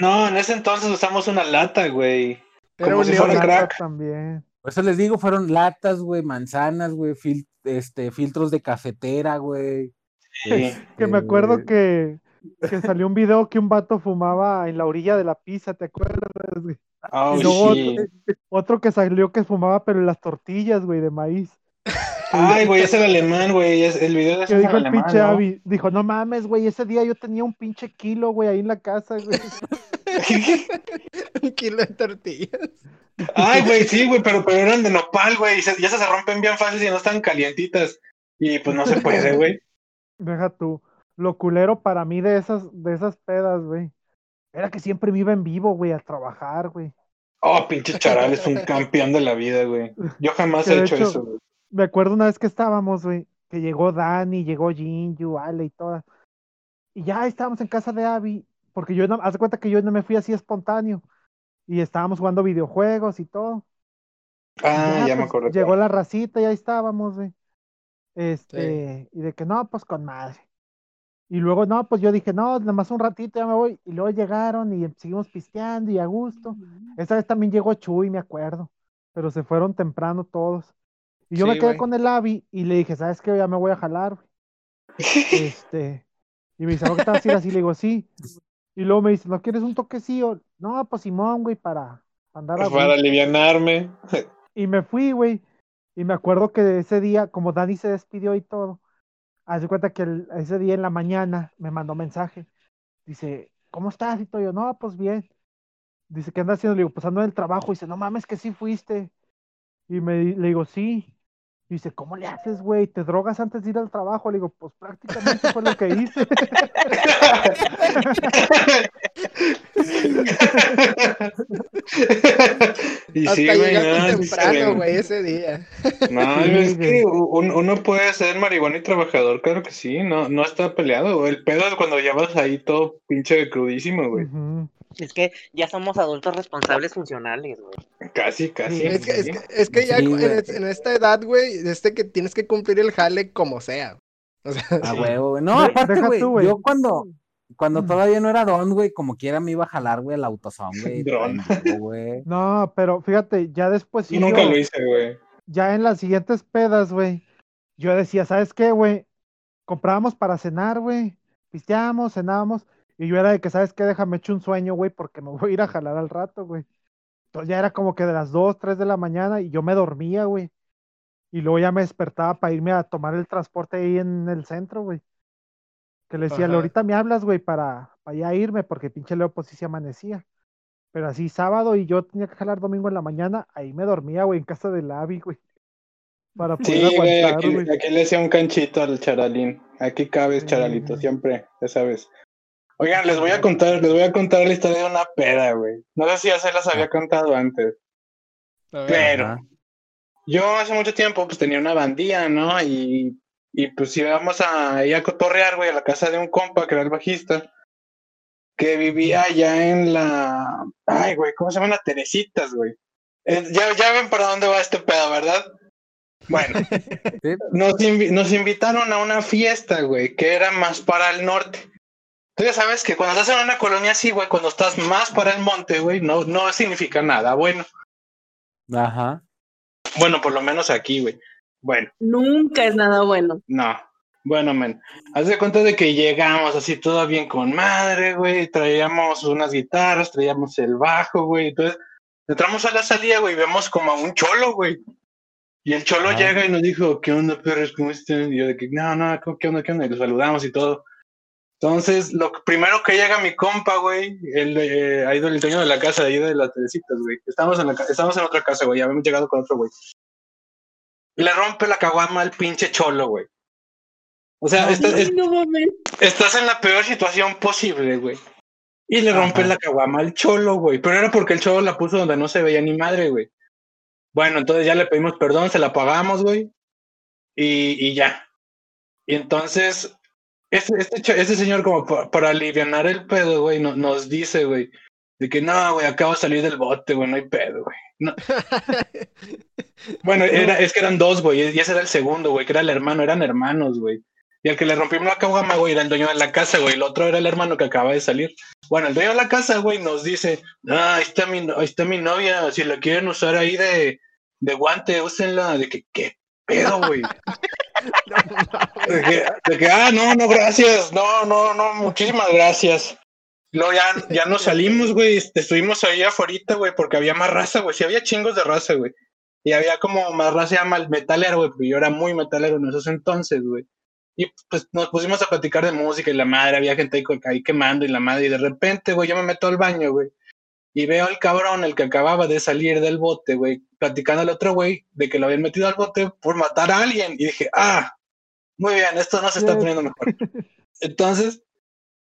no, en ese entonces usamos una lata, güey. Como si fuera crack. también. Por eso les digo, fueron latas, güey, manzanas, güey, fil- este, filtros de cafetera, güey. Sí. Que me acuerdo Eh, que, que salió un video que un vato fumaba en la orilla de la pizza, ¿te acuerdas? güey? Oh, y luego sí. otro, otro que salió que fumaba, pero en las tortillas, güey, de maíz. Ay, güey, es el alemán, güey. El video de ese dijo el pinche ¿no? Avi, dijo, no mames, güey, ese día yo tenía un pinche kilo, güey, ahí en la casa, güey. un kilo de tortillas. Ay, güey, sí, güey, pero, pero eran de nopal, güey. y se- Ya se rompen bien fácil y no están calientitas. Y pues no se puede, güey. Deja tú. Lo culero para mí de esas, de esas pedas, güey. Era que siempre me iba en vivo, güey, a trabajar, güey. Oh, pinche charal, es un campeón de la vida, güey. Yo jamás Que he hecho- eso, güey. Me acuerdo una vez que estábamos, güey, que llegó Dani, llegó Jinju, Ale y todas. Y ya estábamos en casa de Abby, porque yo no, haz de cuenta que yo no me fui así espontáneo. Y estábamos jugando videojuegos y todo. Ah, ya, me pues, acuerdo. Llegó la racita y ahí estábamos, güey. Este, y de que no, pues con madre. Y luego, no, pues yo dije, no, nada más un ratito, ya me voy. Y luego llegaron y seguimos pisteando y a gusto. Esa vez también llegó Chuy, me acuerdo. Pero se fueron temprano todos. Y yo me quedé con el Avi y le dije, ¿sabes qué? Ya me voy a jalar, güey. Este, y me dice, ¿no que te vas a ir así? Le digo, sí. Y luego me dice, ¿no quieres un toquecillo? No, pues Simón, güey, para andar a Para alivianarme. Y me fui, güey. Y me acuerdo que ese día, como Dani se despidió y todo, hace cuenta que ese día en la mañana me mandó mensaje. Dice, ¿cómo estás? Y todo yo, no, pues bien. Dice, ¿qué andas haciendo? Le digo, pues ando en el trabajo. Dice, no mames, que sí fuiste. Y me, le digo, sí. Dice, ¿cómo le haces, güey? ¿Te drogas antes de ir al trabajo? Le digo, pues prácticamente fue lo que hice. y Hasta sí, güey, no, temprano, güey, ese día. No, Sí, es que un- uno puede ser marihuana y trabajador, claro que sí, no, no está peleado. El pedo es cuando ya vas ahí todo pinche crudísimo, güey. Ujú. Es que ya somos adultos responsables funcionales, güey. Casi, casi. Es que, es que, es que ya Sí, en, güey. es- en esta edad, güey, este que tienes que cumplir el jale como sea. O sea, A Sí. huevo, güey. No, aparte, güey, yo cuando, cuando Mm. todavía no era don, güey, como quiera me iba a jalar, güey, el autosón, güey. Dron. tranquilo, güey. No, pero fíjate, ya después Y nunca lo hice, güey. ya en las siguientes pedas, güey, yo decía, ¿sabes qué, güey? Comprábamos para cenar, güey. Pisteábamos, cenábamos. Y yo era de que, ¿sabes qué? Déjame echar un sueño, güey, porque me voy a ir a jalar al rato, güey. Entonces ya era como que de las 2, 3 de la mañana y yo me dormía, güey. Y luego ya me despertaba para irme a tomar el transporte ahí en el centro, güey. Que le decía, ahorita me hablas, güey, para, para ya irme, porque pinche Leo pues sí se amanecía. Pero así sábado y yo tenía que jalar domingo en la mañana, ahí me dormía, güey, en casa del Avi, güey. Para poder Sí, güey, aguantar, aquí, güey. aquí le hacía un canchito al charalín. Aquí cabes, Sí. charalito, siempre, ya sabes. Oigan, les voy a contar, les voy a contar la historia de una peda, güey. No sé si ya se las había contado antes. ver. Pero Ajá. yo hace mucho tiempo pues tenía una bandía, ¿no? Y, y pues íbamos a ir a cotorrear, güey, a la casa de un compa que era el bajista. que vivía allá en la. Ay, güey, ¿cómo se llaman las Teresitas, güey? Eh, ya, ya ven para dónde va este pedo, ¿verdad? Bueno, nos, nos, invitaron a una fiesta, güey, que era más para el norte. Tú ya sabes que cuando estás en una colonia así, güey, cuando estás más para el monte, güey, no, no significa nada bueno. Ajá. Bueno, por lo menos aquí, güey. Bueno. Nunca es nada bueno. No. Bueno, men, haz de cuenta de que llegamos así todo bien con madre, güey, traíamos unas guitarras, traíamos el bajo, güey, entonces entramos a la salida, güey, y vemos como a un cholo, güey. Y el cholo llega y nos dijo, ¿qué onda, perros? ¿Cómo están? Y yo de que, no, no, ¿qué onda, qué onda? Y los saludamos y todo. Entonces, lo primero que llega mi compa, güey, el, eh, ahí del dueño de la casa, ahí de las Teresitas, güey. Estamos en, la, estamos en otra casa, güey, ya habíamos llegado con otro, güey. Le rompe la caguama al pinche cholo, güey. O sea, estás en la peor situación posible, güey. Y le rompe la caguama al cholo, güey. Pero era porque el cholo la puso donde no se veía ni madre, güey. Bueno, entonces ya le pedimos perdón, se la pagamos, güey. Y, y ya. Y entonces, este, este, este señor, como para, aliviar el pedo, güey, nos dice, güey, de que no, güey, acabo de salir del bote, güey, no hay pedo, güey. No. bueno, era, es que eran dos, güey, y ese era el segundo, güey, que era el hermano, eran hermanos, güey. Y el que le rompimos la caguama, güey, era el dueño de la casa, güey. El otro era el hermano que acaba de salir. Bueno, el dueño de la casa, güey, nos dice, ah, ahí está mi, ahí está mi novia, si la quieren usar ahí de, de guante, úsenla. De que, ¿qué pedo, güey? de, que, ah, no, no, gracias. No, no, no, muchísimas gracias. Luego ya, ya nos salimos, güey. Estuvimos ahí afuera, güey, porque había más raza, güey. Sí, había chingos de raza, güey. Y había como más raza, mal metalero, güey, yo era muy metalero en esos entonces, güey. Y pues nos pusimos a platicar de música y la madre, había gente ahí, quemando y la madre, y de repente, güey, yo me meto al baño, güey, y veo al cabrón, el que acababa de salir del bote, güey, platicando al otro güey de que lo habían metido al bote por matar a alguien. Y dije, ah, muy bien, esto no se está poniendo mejor. Entonces,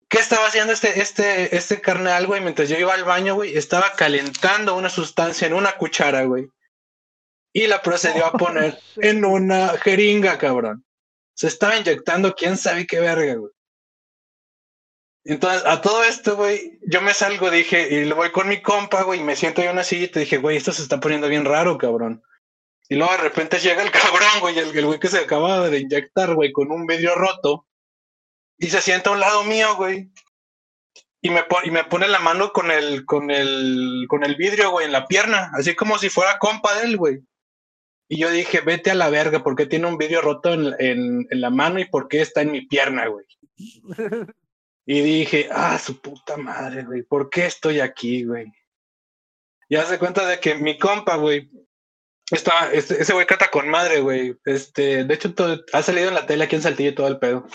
¿qué estaba haciendo este, este, este carnal, güey? Mientras yo iba al baño, güey, estaba calentando una sustancia en una cuchara, güey. Y la procedió a poner en una jeringa, cabrón se estaba inyectando quién sabe qué verga, güey. Entonces, a todo esto, güey, yo me salgo, dije, y le voy con mi compa, güey, y me siento en una silla y te dije, güey, esto se está poniendo bien raro, cabrón. Y luego de repente llega el cabrón, güey, el, güey que se acaba de inyectar, güey, con un vidrio roto, y se sienta a un lado mío, güey. Y me, pone la mano con el, con el, con el vidrio, güey, en la pierna, así como si fuera compa de él, güey. Y yo dije, vete a la verga, porque tiene un vidrio roto en, en, la mano y por qué está en mi pierna, güey. y dije, ah, su puta madre, güey, ¿por qué estoy aquí, güey? Y hace cuenta de que mi compa, güey, está, este, ese güey canta con madre, güey. Este, de hecho, ha salido en la tele aquí en Saltillo todo el pedo.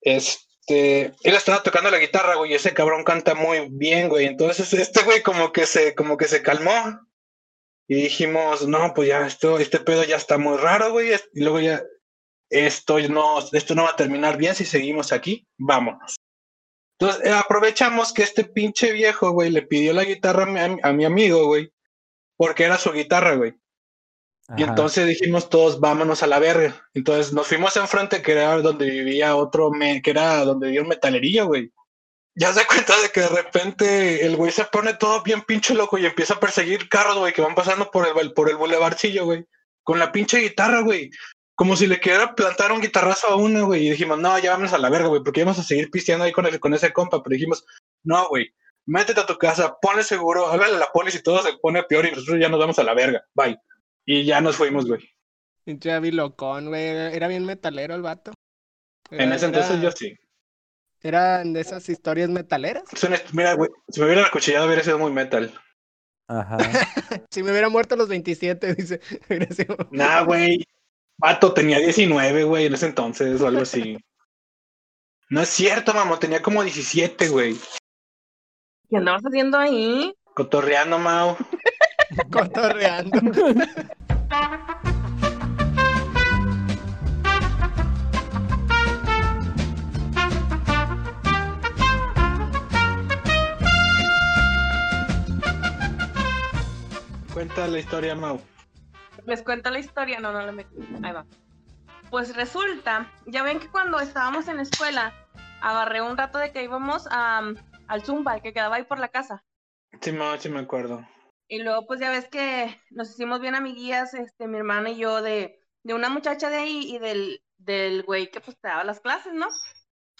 Este, él estaba tocando la guitarra, güey, y ese cabrón canta muy bien, güey. Entonces, este güey como que se, como que se calmó y dijimos, no, pues ya esto, este pedo ya está muy raro, güey. Y luego ya, esto no, esto no va a terminar bien si seguimos aquí, vámonos. Entonces eh, aprovechamos que este pinche viejo, güey, le pidió la guitarra a mi, amigo, güey, porque era su guitarra, güey. Y entonces dijimos todos, vámonos a la verga. Entonces nos fuimos enfrente, que era donde vivía otro, que era donde vivía un metalerillo, güey ya se cuenta de que de repente el güey se pone todo bien pinche loco y empieza a perseguir carros, güey, que van pasando por el, por el bulevarcillo, güey, con la pinche guitarra, güey. Como si le quedara plantar un guitarrazo a uno, güey. Y dijimos, no, ya vamos a la verga, güey, porque íbamos a seguir pisteando ahí con, el, con ese compa. Pero dijimos, no, güey, métete a tu casa, ponle seguro, háblale a la policía y todo se pone peor y nosotros ya nos vamos a la verga. Bye. Y ya nos fuimos, güey. Pinche locón, güey. Era bien metalero el vato. en ese entonces yo sí. Eran de esas historias metaleras. Mira, güey, si me hubiera acuchillado hubiera sido muy metal. Ajá. si me hubiera muerto a los 27, dice. Nah, güey. Pato tenía 19, güey, en ese entonces o algo así. No es cierto, mamá, tenía como 17, güey. ¿Qué andabas haciendo ahí? Cotorreando, Mau. Cotorreando. Cuenta la historia, Mau. Les cuento la historia, no, no le metí. Ahí va. Pues resulta, ya ven que cuando estábamos en la escuela, agarré un rato de que íbamos a, al Zumba, que quedaba ahí por la casa. Sí, sí me acuerdo. Y luego, pues ya ves que nos hicimos bien amiguillas, este, mi hermana y yo, de, de una muchacha de ahí y del, del güey que pues te daba las clases, ¿no?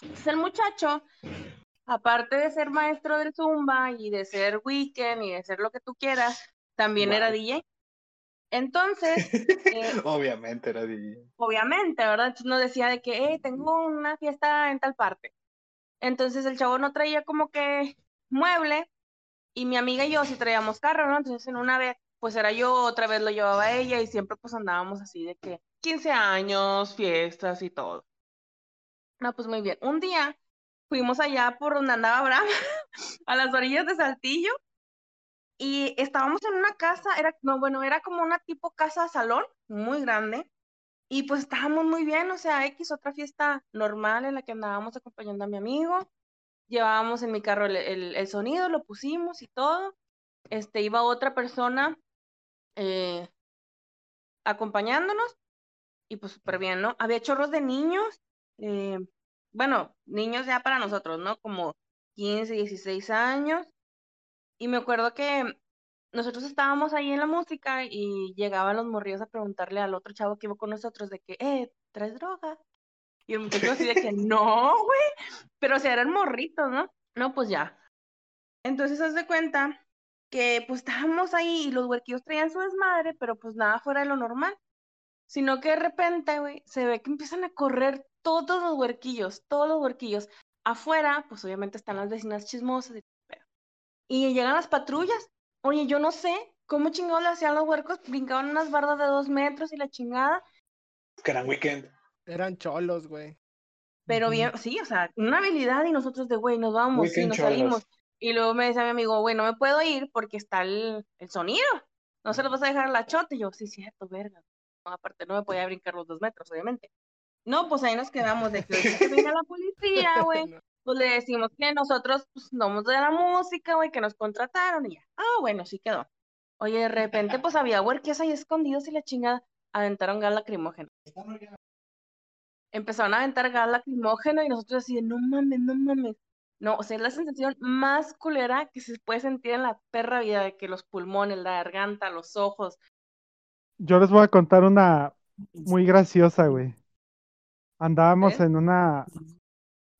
Entonces el muchacho, aparte de ser maestro del Zumba y de ser weekend y de ser lo que tú quieras, también era DJ. Entonces. Eh, obviamente era DJ. Obviamente, ¿verdad? Entonces nos decía de que, hey, tengo una fiesta en tal parte. Entonces el chavo no traía como que mueble y mi amiga y yo sí traíamos carro, ¿no? Entonces en una vez, pues era yo, otra vez lo llevaba ella y siempre pues andábamos así de que 15 años, fiestas y todo. No, pues muy bien. Un día fuimos allá por donde andaba Abraham, a las orillas de Saltillo, y estábamos en una casa, era, no, bueno, era como una tipo casa salón, muy grande, y pues estábamos muy bien, o sea, X, otra fiesta normal en la que andábamos acompañando a mi amigo, llevábamos en mi carro el, sonido, lo pusimos y todo. Este, iba otra persona eh, acompañándonos y pues súper bien, ¿no? Había chorros de niños, eh, bueno, niños ya para nosotros, ¿no? Como 15, 16 años. Y me acuerdo que nosotros estábamos ahí en la música y llegaban los morrillos a preguntarle al otro chavo que iba con nosotros de que, eh, ¿traes droga? Y el muchacho así de que, no, güey. Pero o sea, eran morritos, ¿no? No, pues ya. Entonces, haz de cuenta que pues estábamos ahí y los huerquillos traían su desmadre, pero pues nada fuera de lo normal. Sino que de repente, güey, se ve que empiezan a correr todos los huerquillos, todos los huerquillos. Afuera, pues obviamente están las vecinas chismosas y, y llegan las patrullas. Oye, yo no sé cómo chingados le hacían los huercos, brincaban unas bardas de dos metros y la chingada. Que eran weekend. Eran cholos, güey. Pero bien, sí, o sea, una habilidad y nosotros de, güey, nos vamos y nos salimos. Y luego me decía mi amigo, güey, no me puedo ir porque está el, el sonido. No se lo vas a dejar a la chota. Y yo, sí, cierto, verga. No, aparte, no me podía brincar los dos metros, obviamente. No, pues ahí nos quedamos de que, que venga la policía, güey. Pues le decimos que nosotros pues, somos de la música, güey, que nos contrataron y ya. Ah, bueno, sí quedó. Oye, de repente, pues había huerques ahí escondidos y la chingada aventaron gas lacrimógeno empezaron a aventar gas lacrimógeno y nosotros así de, no mames, no mames. No, o sea, es la sensación más culera que se puede sentir en la perra vida de que los pulmones, la garganta, los ojos. Yo les voy a contar una muy graciosa, güey. Andábamos en una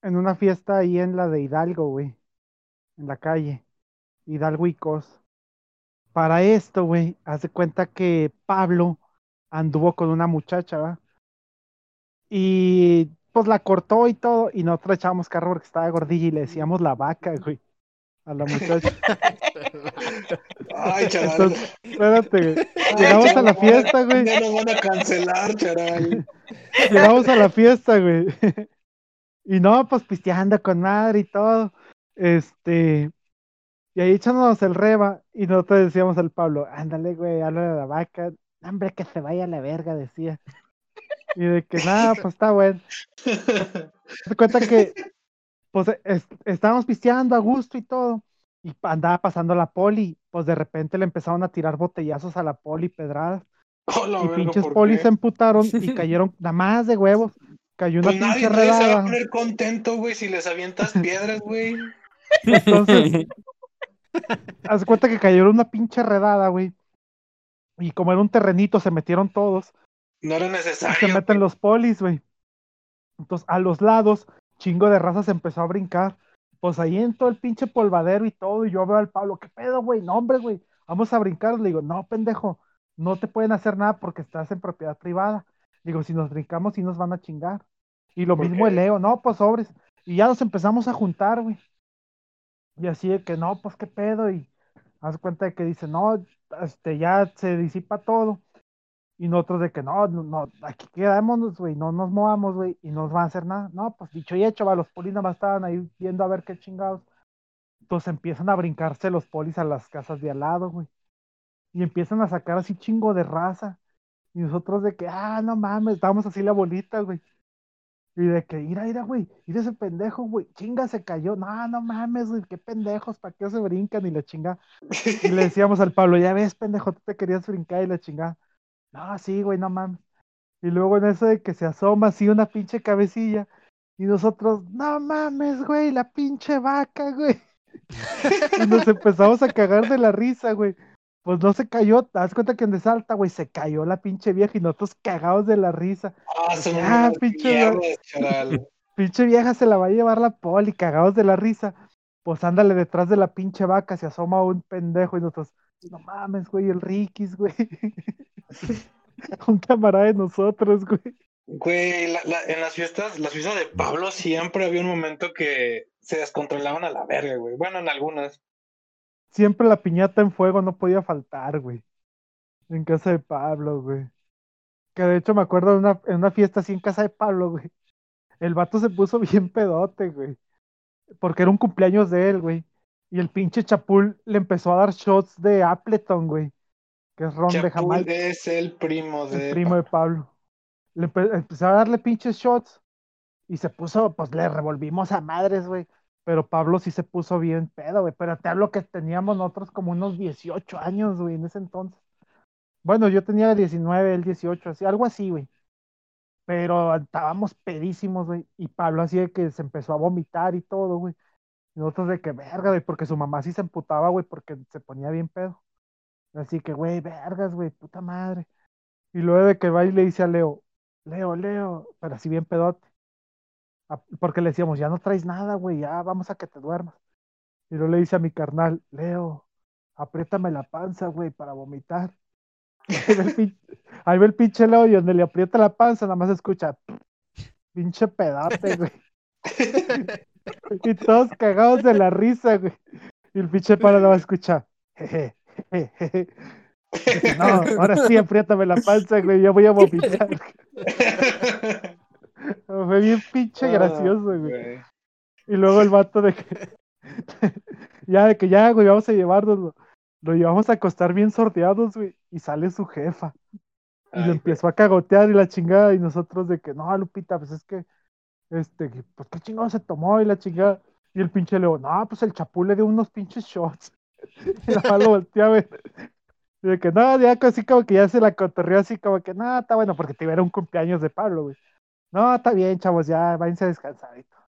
en una fiesta ahí en la de Hidalgo, güey. En la calle. Hidalgo y Cos. Para esto, güey, hace cuenta que Pablo anduvo con una muchacha, ¿va? Y pues la cortó y todo, y nosotros echábamos carro porque estaba gordilla y le decíamos la vaca, güey, a la muchacha. Ay, chaval. espérate, güey. Llegamos a la fiesta, güey. Ya nos van a cancelar, chaval. Llegamos a la fiesta, güey. Y no, pues pisteando con madre y todo. Este. Y ahí echándonos el reba, y nosotros decíamos al Pablo, ándale, güey, habla de la vaca. Hombre, que se vaya a la verga, decía. Y de que nada, pues está bueno. Se cuenta que pues estábamos pisteando a gusto y todo. Y andaba pasando la poli. Pues de repente le empezaron a tirar botellazos a la poli, pedradas. y pinches polis se emputaron y cayeron nada más de huevos. Cayó una pues pinche nadie, redada. se va a poner contento, güey, si les avientas piedras, güey. Entonces, haz cuenta que cayeron una pinche redada, güey. Y como era un terrenito, se metieron todos. No era necesario. se meten los polis, güey. Entonces, a los lados, chingo de raza se empezó a brincar. Pues ahí en todo el pinche polvadero y todo, y yo veo al Pablo, ¿qué pedo, güey? No, hombre, güey, vamos a brincar. Le digo, no, pendejo, no te pueden hacer nada porque estás en propiedad privada. Digo, si nos brincamos, sí nos van a chingar. Y lo mismo el Leo, no, pues sobres. Y ya nos empezamos a juntar, güey. Y así de que, no, pues qué pedo. Y haz cuenta de que dice, no, este, ya se disipa todo. Y nosotros de que no, no, aquí quedémonos, güey, no nos movamos, güey, y no nos van a hacer nada. No, pues dicho y hecho, va, los polis nada más estaban ahí viendo a ver qué chingados. Entonces empiezan a brincarse los polis a las casas de al lado, güey. Y empiezan a sacar así chingo de raza. Y nosotros de que, ah, no mames, estábamos así la bolita, güey. Y de que, mira, mira, güey, mira ese pendejo, güey, chinga, se cayó. No, no mames, güey, qué pendejos, ¿para qué se brincan y la chinga? Y le decíamos al Pablo, ya ves, pendejo, tú te querías brincar y la chinga. No, sí, güey, no mames. Y luego en eso de que se asoma así una pinche cabecilla. Y nosotros, no mames, güey, la pinche vaca, güey. Y nos empezamos a cagar de la risa, güey. Pues no se cayó, te das cuenta que donde salta, güey, se cayó la pinche vieja y nosotros cagados de la risa. Ah, son Ah, unas pinche chaval. Pinche vieja se la va a llevar la poli, cagados de la risa. Pues ándale detrás de la pinche vaca, se asoma un pendejo y nosotros, no mames, güey, el Rikis, güey. un camarada de nosotros, güey. Güey, la- la- en las fiestas, las fiestas de Pablo siempre había un momento que se descontrolaban a la verga, güey. Bueno, en algunas. Siempre la piñata en fuego no podía faltar, güey. En casa de Pablo, güey. Que de hecho me acuerdo de una, en una fiesta así en casa de Pablo, güey. El vato se puso bien pedote, güey. Porque era un cumpleaños de él, güey. Y el pinche Chapul le empezó a dar shots de Appleton, güey. Que es ron de Jamaica. es el primo El de. primo de Pablo. Le empe- empezó a darle pinches shots. Y se puso, pues le revolvimos a madres, güey. Pero Pablo sí se puso bien pedo, güey. Pero te hablo que teníamos nosotros como unos 18 años, güey, en ese entonces. Bueno, yo tenía 19, él 18, así, algo así, güey. Pero estábamos pedísimos, güey. Y Pablo así de que se empezó a vomitar y todo, güey. Y nosotros de que verga, güey, porque su mamá sí se emputaba, güey, porque se ponía bien pedo. Así que, güey, vergas, güey, puta madre. Y luego de que va y le dice a Leo, Leo, Leo, pero así bien pedote. Porque le decíamos, ya no traes nada, güey, ya vamos a que te duermas. Y luego le dice a mi carnal, Leo, apriétame la panza, güey, para vomitar. Ahí va el ahí pinche Leo y donde le aprieta la panza, nada más escucha, pinche pedote, güey. Y todos cagados de la risa, güey. Y el pinche para nada más escucha, jeje, jeje, jeje. No, ahora sí, apriétame la panza, güey, ya voy a vomitar. Fue bien pinche Ah, gracioso, güey. güey. Y luego el vato de que. ya, de que ya, güey, vamos a llevarnos. Lo llevamos a acostar bien sorteados, güey. Y sale su jefa. Y Ay, lo empezó a cagotear y la chingada. Y nosotros de que, no, Lupita, pues es que. Este, pues qué chingado se tomó y la chingada. Y el pinche Leo, no, pues el chapú le dio unos pinches shots. y la lo volteó a ver. Y de que, no, ya así como que ya se la cotorreó así como que, no, está bueno, porque te era un cumpleaños de Pablo, güey. No, está bien, chavos, ya váyanse a descansar y todo.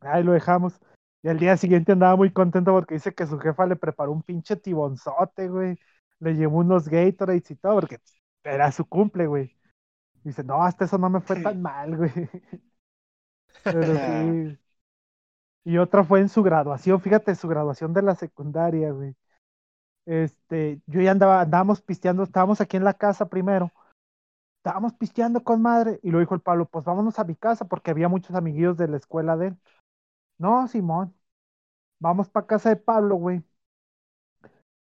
Ahí lo dejamos. Y al día siguiente andaba muy contento porque dice que su jefa le preparó un pinche tibonzote, güey. Le llevó unos Gatorades y todo, porque era su cumple, güey. Dice, no, hasta eso no me fue tan mal, güey. Pero sí. Y otra fue en su graduación, fíjate, su graduación de la secundaria, güey. Este, yo ya andaba, andábamos pisteando, estábamos aquí en la casa primero. Estábamos pisteando con madre. Y lo dijo el Pablo, pues vámonos a mi casa, porque había muchos amiguillos de la escuela de él. No, Simón. Vamos para casa de Pablo, güey.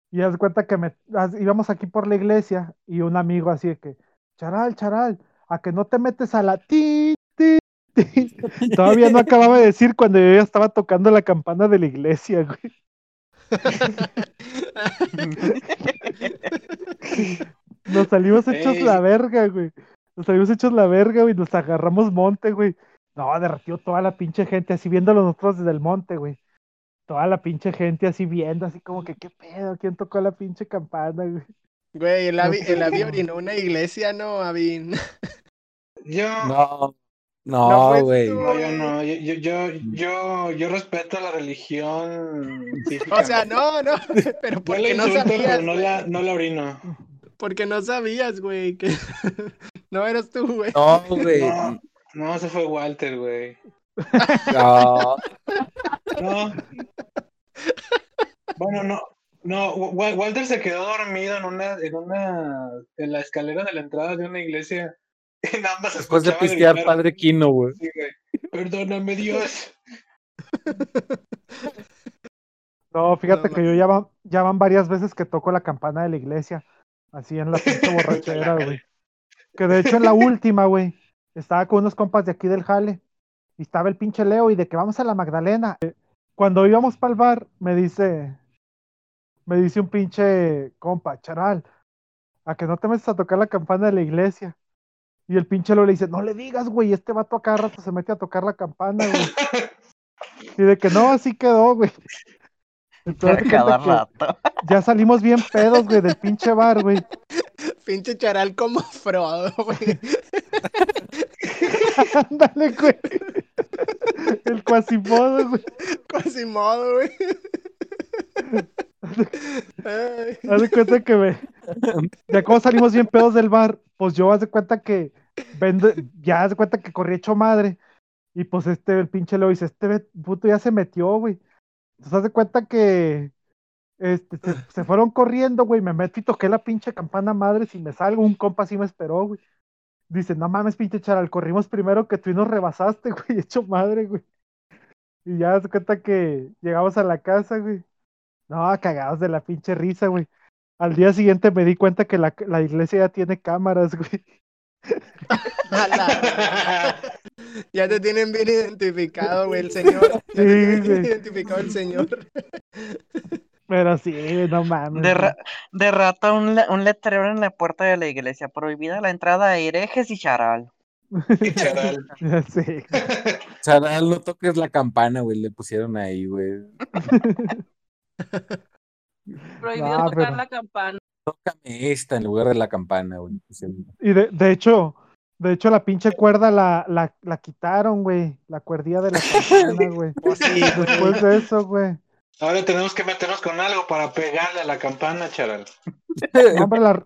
Y haz cuenta que me, íbamos aquí por la iglesia y un amigo así de que, charal, charal, a que no te metes a la ti, ti, ti". Todavía no acababa de decir cuando yo ya estaba tocando la campana de la iglesia, güey. Nos salimos hechos Ey. la verga, güey. Nos salimos hechos la verga, güey. Nos agarramos monte, güey. No, derretió toda la pinche gente así viéndolo nosotros desde el monte, güey. Toda la pinche gente así viendo, así como que, ¿qué pedo? ¿Quién tocó la pinche campana, güey? Güey, el Avi, el Avi orinó una iglesia, ¿no, Avi? Yo. No, No no, fue güey. tú. No, yo no, yo, yo, yo, yo, yo respeto la religión. O sea, no, no, pero porque no sabías, pero no la, no la orino. Porque no sabías, güey, que no eras tú, güey. No, güey. No, no, ese fue Walter, güey. No. No. Bueno, no. No, Wa- Walter se quedó dormido en una, en una, en la escalera de la entrada de una iglesia. Nada más Después de pistear gritar, Padre Quino, güey. sí, güey, Perdóname, Dios. No, fíjate No que yo ya van, ya van varias veces que toco la campana de la iglesia. Así en la pinche borrachera, güey. Que de hecho en la última, güey, estaba con unos compas de aquí del Jale. Y estaba el pinche Leo y de que vamos a la Magdalena. Cuando íbamos para el bar, me dice, me dice un pinche compa, charal, a que no te metes a tocar la campana de la iglesia. Y el pinche Leo le dice, no le digas, güey, este vato a cada rato se mete a tocar la campana, güey. Y de que no, así quedó, güey. Entonces, Cada rato. ya salimos bien pedos, güey, del pinche bar, güey. Pinche charal como Frodo, güey. Ándale, güey. El cuasimodo, güey. Quasimodo, güey. Haz de cuenta que me. Ya como salimos bien pedos del bar, pues yo haz de cuenta que. Vende, ya haz de cuenta que corrí hecho madre. Y pues este, el pinche lo dice: Este puto ya se metió, güey. Entonces haz de cuenta que. Este, se, fueron corriendo, güey. Me metí y toqué la pinche campana madre. Si me salgo, un compa así me esperó, güey. Dice: No mames, pinche charal, corrimos primero que tú y nos rebasaste, güey. Hecho madre, güey. Y ya de cuenta que llegamos a la casa, güey. No, cagados de la pinche risa, güey. Al día siguiente me di cuenta que la, la iglesia ya tiene cámaras, güey. ya te tienen bien identificado, güey, el señor. sí, bien identificado el señor. Pero sí, no mames. De, de rato un, un, letrero en la puerta de la iglesia. Prohibida la entrada de herejes y charal. charal. sí. Charal, no toques la campana, güey. Le pusieron ahí, güey. Prohibido tocar la campana. Tócame esta en lugar de la campana, güey. Y de, de hecho, de hecho, la pinche cuerda la, la, la quitaron, güey. La cuerdilla de la campana, güey. Oh, sí, Después de eso, güey. Ahora tenemos que meternos con algo para pegarle a la campana, charal. hombre, la...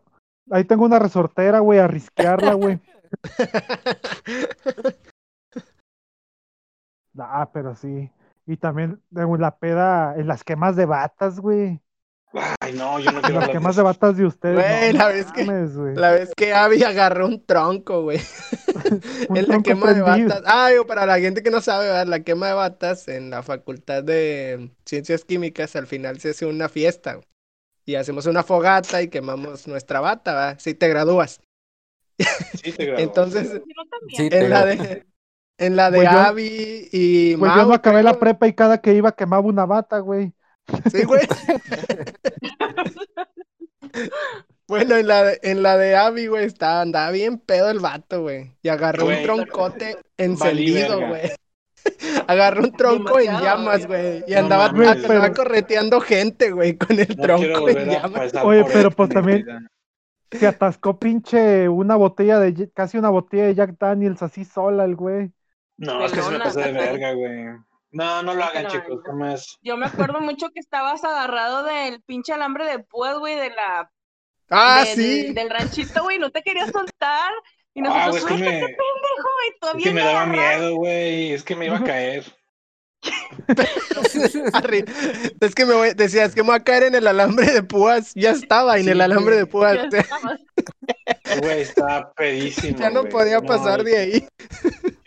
ahí tengo una resortera, güey, a risquearla, güey. ah, pero sí. Y también la peda en las quemas de batas, güey. Ay, no, yo no quiero Las quemas de batas de ustedes. Güey, no, la, vez que, la vez que Abby agarró un tronco, güey. en la quema de batas. Ay, para la gente que no sabe, ¿verdad? la quema de batas en la facultad de ciencias químicas, al final se hace una fiesta. Y hacemos una fogata y quemamos nuestra bata, ¿verdad? Si te gradúas. Sí, te gradúas. Entonces, Sí, en la de, en la de Pues yo- Abby y Pues Mau, yo no acabé la prepa y cada que iba quemaba una bata, güey. Sí, güey. Bueno, en la de, en la de Abby, güey, estaba, andaba bien pedo el vato, güey. Y agarró Güey, un troncote encendido, verga. güey. Agarró un tronco en llamas, güey. Y No andaba, mames, andaba pero- correteando gente, güey, con el No tronco en llamas. Oye, pero pues también-. Se atascó pinche una botella de, casi una botella de Jack Daniels así sola el güey. No, es que se me pasó de verga, güey. No, no lo hagan, No, chicos, jamás. Yo me acuerdo mucho que estabas agarrado del pinche alambre de púas, güey, de la Ah, de- sí. del, del ranchito, güey, no te queías soltar. Y Ah, nosotros, güey, es que me, pendejo, güey, es todavía que me daba miedo, güey. Es que me iba a caer. Es que me voy, decía, es que me voy a caer en el alambre de púas. Ya estaba en Sí, el alambre de púas. Güey, estaba pedísimo. Ya no podía pasar de ahí.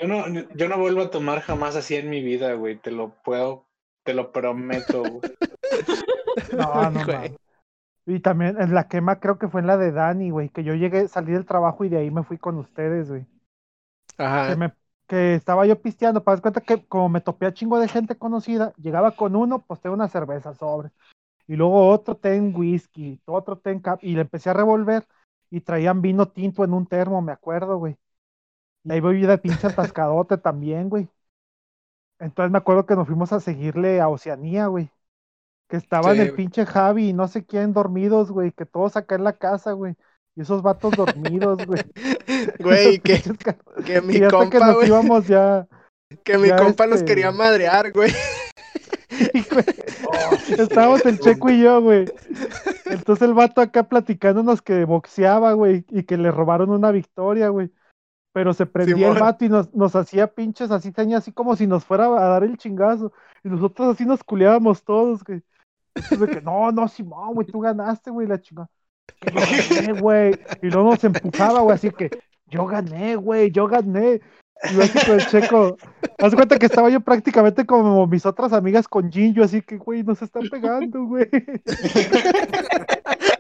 Yo no, yo no vuelvo a tomar jamás así en mi vida, güey. Te lo puedo, te lo prometo, güey. No, no, Güey. Y también en la quema creo que fue en la de Dani, güey, que yo llegué, salí del trabajo y de ahí me fui con ustedes, güey. Que, Ajá. me, que estaba yo pisteando, para dar cuenta que como me topé a chingo de gente conocida, llegaba con uno, pues tengo una cerveza sobre. Y luego otro ten whisky, otro ten cap, y le empecé a revolver y traían vino tinto en un termo, me acuerdo, güey. Y ahí voy de pinche atascadote también, güey. Entonces me acuerdo que nos fuimos a seguirle a Oceanía, güey. Que estaban Sí. el pinche Javi y no sé quién dormidos, güey. Que todos acá en la casa, güey. Y esos vatos dormidos, güey. Güey, que, que mi y hasta que compa, nos güey, íbamos ya. que mi ya compa los este- quería madrear, güey. Oh, Estábamos el. Checo y yo, güey. Entonces el vato acá platicándonos que boxeaba, güey, y que le robaron una victoria, güey. Pero se prendía el vato y nos, nos hacía pinches así, tenía así como si nos fuera a dar el chingazo. Y nosotros así nos culeábamos todos, güey. De que, no, no, Simón, güey, tú ganaste, güey, la chingada. Que yo gané, güey. Y luego nos empujaba, güey, así que, yo gané, güey, yo gané. Y yo así con el checo. Haz cuenta que estaba yo prácticamente como mis otras amigas con Jinjo, así que, güey, nos están pegando, güey.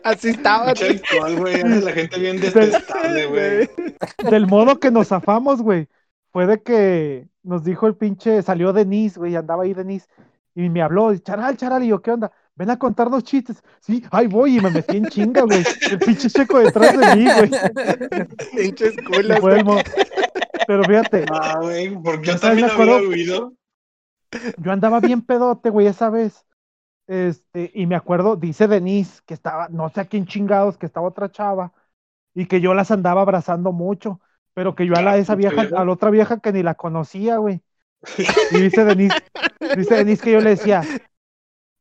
Así estaba, alcohol, güey. la gente bien detestable, güey. Del modo que nos zafamos, güey, fue de que nos dijo el pinche, salió Denise, güey, andaba ahí Denise, y me habló, charal, charal, y yo, ¿qué onda? Ven a contarnos chistes. Sí, ahí voy, y me metí en chinga, güey. El pinche checo detrás de mí, güey. Pinches culas, güey. Pero fíjate, Ah, güey, porque yo también había acuerdo- oído. yo andaba bien pedote, güey, esa vez. Este, y me acuerdo, dice Denise, que estaba, no sé a quién chingados, que estaba otra chava, y que yo las andaba abrazando mucho, pero que yo a la Ah, esa vieja. a la otra vieja que ni la conocía, güey. Y dice Denise, dice Denise que yo le decía,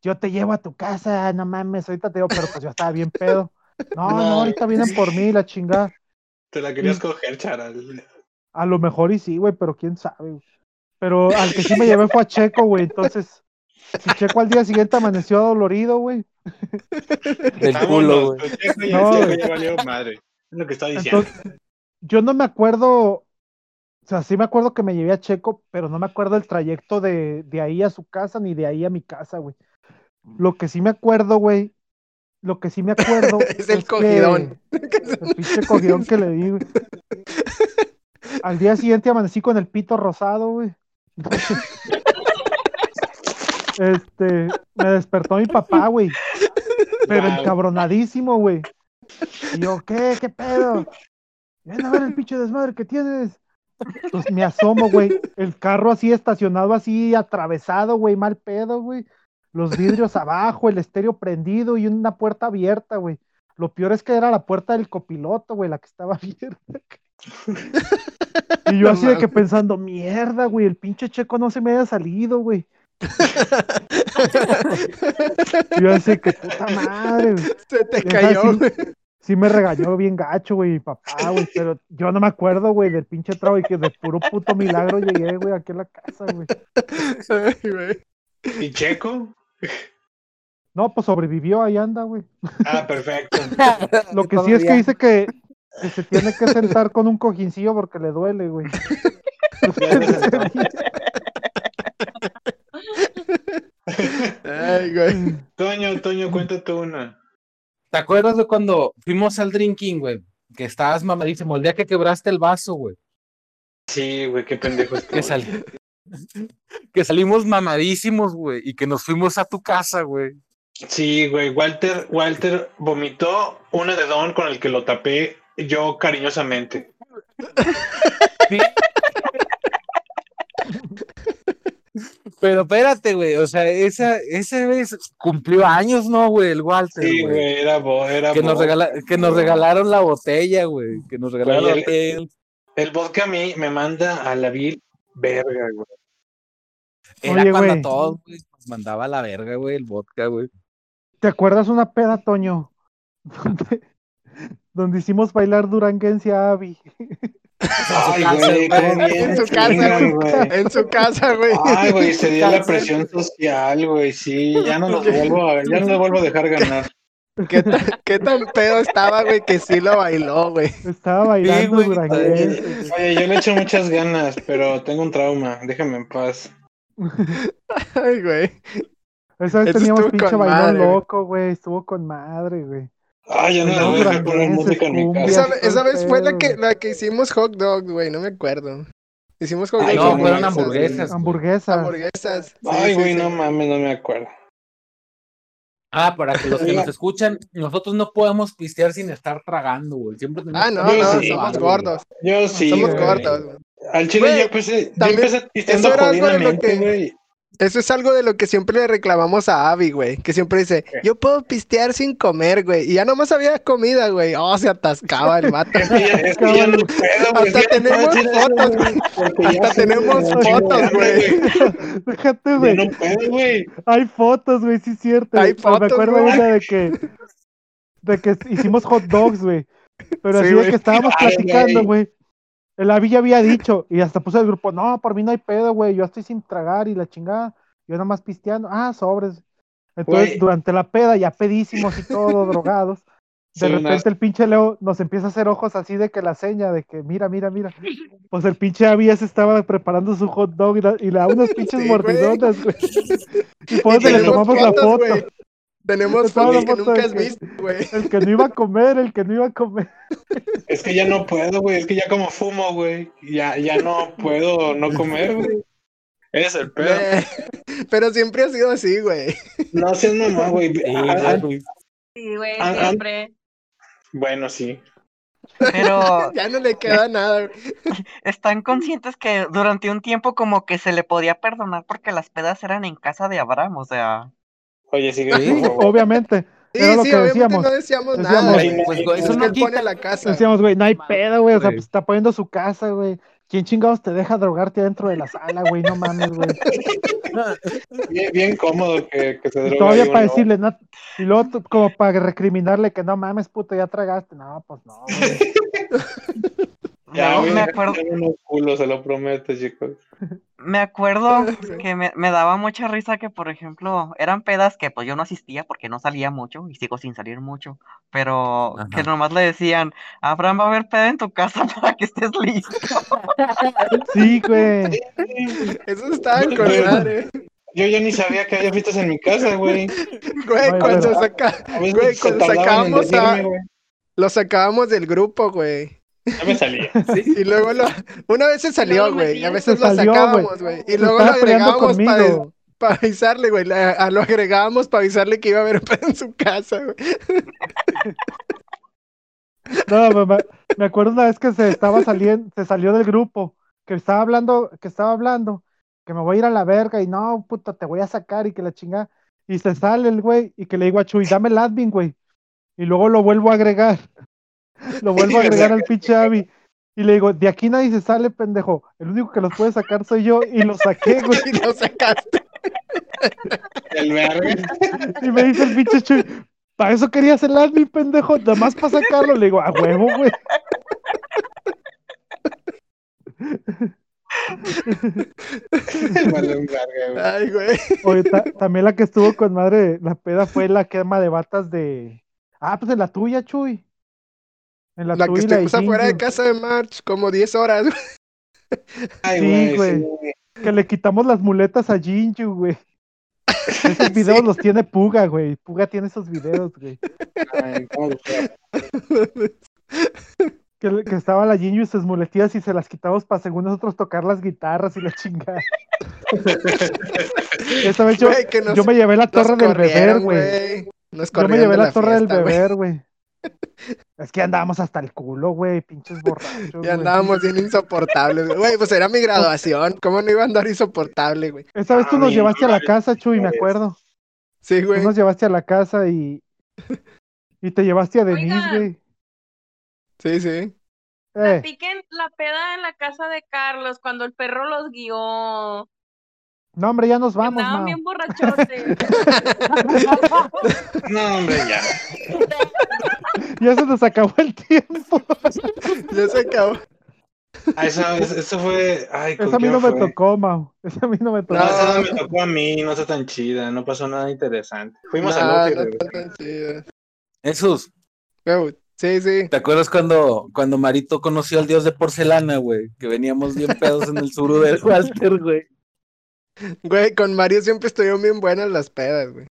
yo te llevo a tu casa, no mames, ahorita te digo, pero pues yo estaba bien pedo. No, no, ahorita vienen por mí, la chingada. Te la querías coger, charal. A lo mejor y sí, güey, pero quién sabe. Pero al que sí me llevé fue a Checo, güey. Entonces, si Checo al día siguiente amaneció dolorido, güey. Del culo, güey. No, güey. madre. Es lo que está diciendo. yo no me acuerdo. O sea, sí me acuerdo que me llevé a Checo, pero no me acuerdo el trayecto de, de ahí a su casa ni de ahí a mi casa, güey. Lo que sí me acuerdo, güey, lo que sí me acuerdo es el cogidón. el pinche cogidón que le di, güey. Al día siguiente amanecí con el pito rosado, güey. Este, me despertó mi papá, güey. Pero encabronadísimo, güey. Y yo, ¿qué? ¿Qué pedo? Ven a ver el pinche desmadre que tienes. Pues me asomo, güey. El carro así estacionado, así atravesado, güey, mal pedo, güey. Los vidrios abajo, el estéreo prendido y una puerta abierta, güey. Lo peor es que era la puerta del copiloto, güey, la que estaba abierta. Y yo así de que pensando, mierda, güey, el pinche checo no se me haya salido, güey. yo así que puta madre, güey. Se te cayó, güey. Sí, me regañó bien gacho, güey, mi papá, güey, pero yo no me acuerdo, güey, del pinche trago y que de puro puto milagro llegué, güey, aquí a la casa, güey. ¿Y Checo? No, pues sobrevivió, ahí anda, güey. Ah, perfecto. Lo que sí es que dice que que se tiene que sentar con un cojincillo porque le duele, güey. Ay, güey. Toño, Toño, cuéntate una. ¿Te acuerdas de cuando fuimos al drinking, güey? Que estabas mamadísimo, el día que quebraste el vaso, güey. Sí, güey, qué pendejo que, sal... que salimos mamadísimos, güey, y que nos fuimos a tu casa, güey. Sí, güey, Walter, Walter vomitó un edredón con el que lo tapé yo cariñosamente. Pero espérate, güey, o sea, esa, esa vez cumplió años, ¿no, güey? El Walter. Sí, güey, era, era que, nos que nos regalaron la botella, güey. Que nos regalaron la el, el, vodka a mí me manda a la vil verga, güey. Era cuando a todos, güey, nos mandaba a la verga, güey, el vodka, güey. ¿Te acuerdas una peda, Toño? donde hicimos bailar duranguense a Abby. en su casa, güey. En su casa, güey. Ay, güey, se dio la presión social, güey. Sí, ya no nos vuelvo a, ya no nos vuelvo a dejar ganar. ¿Qué tan, ¿Qué tan pedo estaba, güey, que sí lo bailó, güey? Estaba bailando duranguense. Oye, yo le echo muchas ganas, pero tengo un trauma. Déjame en paz. Ay, güey. Esa vez teníamos pinche bailón loco, güey. Estuvo con madre, güey. Ah, ya no, no voy a poner música en mi casa. Esa, esa vez fue la que, la que hicimos hot dog, güey, no me acuerdo. Hicimos hot dog. No, fueron hamburguesas. Hamburguesas. Hamburguesas. Ay, güey, no mames, no me acuerdo. Ah, para que los que nos escuchan, nosotros no podemos pistear sin estar tragando, güey. Siempre tenemos ah, no, no, somos gordos. Yo sí. Somos gordos. Al chile yo empecé, yo empecé pisteando jodidamente, güey. Eso es algo de lo que siempre le reclamamos a Abby, güey. Que siempre dice, yo puedo pistear sin comer, güey. Y ya nomás había comida, güey. Oh, se atascaba el vato. Hasta tenemos fotos, güey. Hasta tenemos fotos, güey. Déjate, güey. No puedo, güey. Hay fotos, güey, sí es cierto. Hay fotos, Me acuerdo una de que, de que hicimos hot dogs, güey. Pero así de que estábamos platicando, güey. El Avi ya había dicho, y hasta puso el grupo, no, por mí no hay pedo, güey, yo estoy sin tragar y la chingada, yo nada más pisteando, ah, sobres. Entonces, durante la peda, ya pedísimos y todo, drogados, de repente el pinche Leo nos empieza a hacer ojos así de que la seña, de que mira, mira, mira. Pues el pinche Avi ya se estaba preparando su hot dog y, le da unas pinches mordidonas, güey. Y por eso le tomamos la foto. Tenemos fotos que nunca has visto, güey. El que no iba a comer, el que no iba a comer. Es que ya no puedo, güey. Es que ya como fumo, güey. Ya, ya no puedo no comer, güey. Es el pedo. Pero siempre ha sido así, güey. No seas mamá, güey. Sí, güey, siempre. Bueno, sí. Pero. ya no le queda nada. Están conscientes que durante un tiempo, como que se le podía perdonar porque las pedas eran en casa de Abraham, o sea. Oye, sigue. Sí, obviamente. Sí, Era lo sí, que decíamos. no decíamos, nada. Pues, eso no quita la casa. Decíamos, güey, no hay pedo, güey. O sea, pues está poniendo su casa, güey. ¿quién chingados te deja drogarte dentro de la sala, güey? No mames, güey. Bien, bien cómodo que, que se Y droga todavía para decirle, no, y luego tú- como para recriminarle que no mames, puto, ya tragaste. No, pues no, güey. Ya, Luego me acuerdo, unos culos, se lo prometo, chicos. me acuerdo que me, me daba mucha risa que, por ejemplo, eran pedas que pues yo no asistía porque no salía mucho y sigo sin salir mucho, pero que nomás le decían, Abraham va a haber peda en tu casa para que estés listo. Sí, güey. Eso estaba con Güey. madre. Yo ya ni sabía que había fiestas en mi casa, güey. Güey, cuando, saca, güey, cuando tardaban en sacábamos a, decirme, güey. lo sacábamos del grupo, güey. Ya me salía. Y luego lo, una vez se salió, güey. y A veces lo sacábamos, güey. Y luego lo agregábamos para avisarle, güey. Lo agregábamos para avisarle que iba a haber pedo en su casa, güey. No, me, me- acuerdo una vez que se estaba saliendo, se salió del grupo, que estaba hablando, que estaba hablando, que me voy a ir a la verga y no, puta, te voy a sacar y que la chingada. Y se sale el güey y que le digo a Chuy, dame el admin, güey. Y luego lo vuelvo a agregar. Lo vuelvo a agregar al pinche Abby. Y le digo, de aquí nadie se sale, pendejo. El único que los puede sacar soy yo. Y lo saqué, güey. Y lo sacaste. El verga. Y me dice el pinche Chuy, para eso querías el admin, pendejo. Nada más para sacarlo. Le digo, a huevo, güey. Vale, un verga, güey. Ay, güey. Oye, ta- también la que estuvo con madre, la peda fue la quema de batas de. Ah, pues en la tuya, Chuy. En la, La que tuya y la afuera de casa de March, como 10 horas, güey. Ay, Sí, güey. Que le quitamos las muletas a Jinju, güey. Esos videos Sí. los tiene Puga, güey. Puga tiene esos videos, güey. Ay. Que, que estaba la Jinju y sus muletillas y se las quitamos para según nosotros tocar las guitarras y la chingada. Esta vez yo, Güey, yo me llevé la torre del beber, güey. Yo me llevé la, la torre fiesta, del beber, güey. Es que andábamos hasta el culo, güey, pinches borrachos. Ya güey. andábamos bien insoportables, güey. Güey, pues era mi graduación. ¿Cómo no iba a andar insoportable, güey? Esa vez tú Ah, nos llevaste a la casa, Chuy, me es. acuerdo. Sí, Tú güey. nos llevaste a la casa y. Y te llevaste a Denise, güey. Sí, sí. Eh, Piquen la peda en la casa de Carlos cuando el perro los guió. no, hombre, ya nos vamos, Mao. bien borrachotes. No, hombre, ya. Ya se nos acabó el tiempo. Ya se acabó. Ah, eso, eso fue. Ay, ¿con Esa a mí no me tocó, Mao. Esa a mí no me tocó. No, esa no me tocó a mí, no está tan chida, no pasó nada interesante. Fuimos No, a no está tan. Jesús, Sí, sí. ¿te acuerdas cuando, cuando Marito conoció al dios de porcelana, güey? Que veníamos bien pedos en el suru del Walter, güey. Güey, con Mario siempre estuvieron bien buenas las pedas, güey.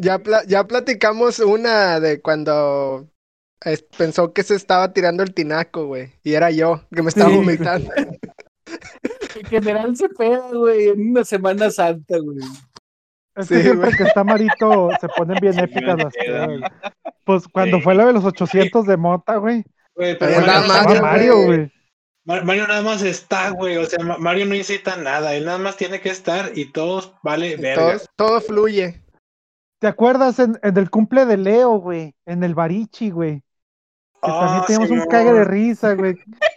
Ya, pla- ya platicamos una de cuando es- pensó que se estaba tirando el tinaco, güey. Y era yo, que me estaba Sí. vomitando. En general se pega, güey, en una Semana Santa, güey. Es Sí, que siempre güey. que está Marito se ponen bien épicas las pedas. Pues cuando Sí. fue la de los 800 de Mota, güey. Güey, pero Ahí andaba Mario, Mario, Mario, güey. güey. Mar- Mario nada más está, güey. O sea, Ma- Mario no incita nada. Él nada más tiene que estar y todos vale Todo, verga. todo fluye. ¿Te acuerdas en, en el cumple de Leo, güey? En el Barichi, güey. Que también Ah, teníamos un cague de risa, güey.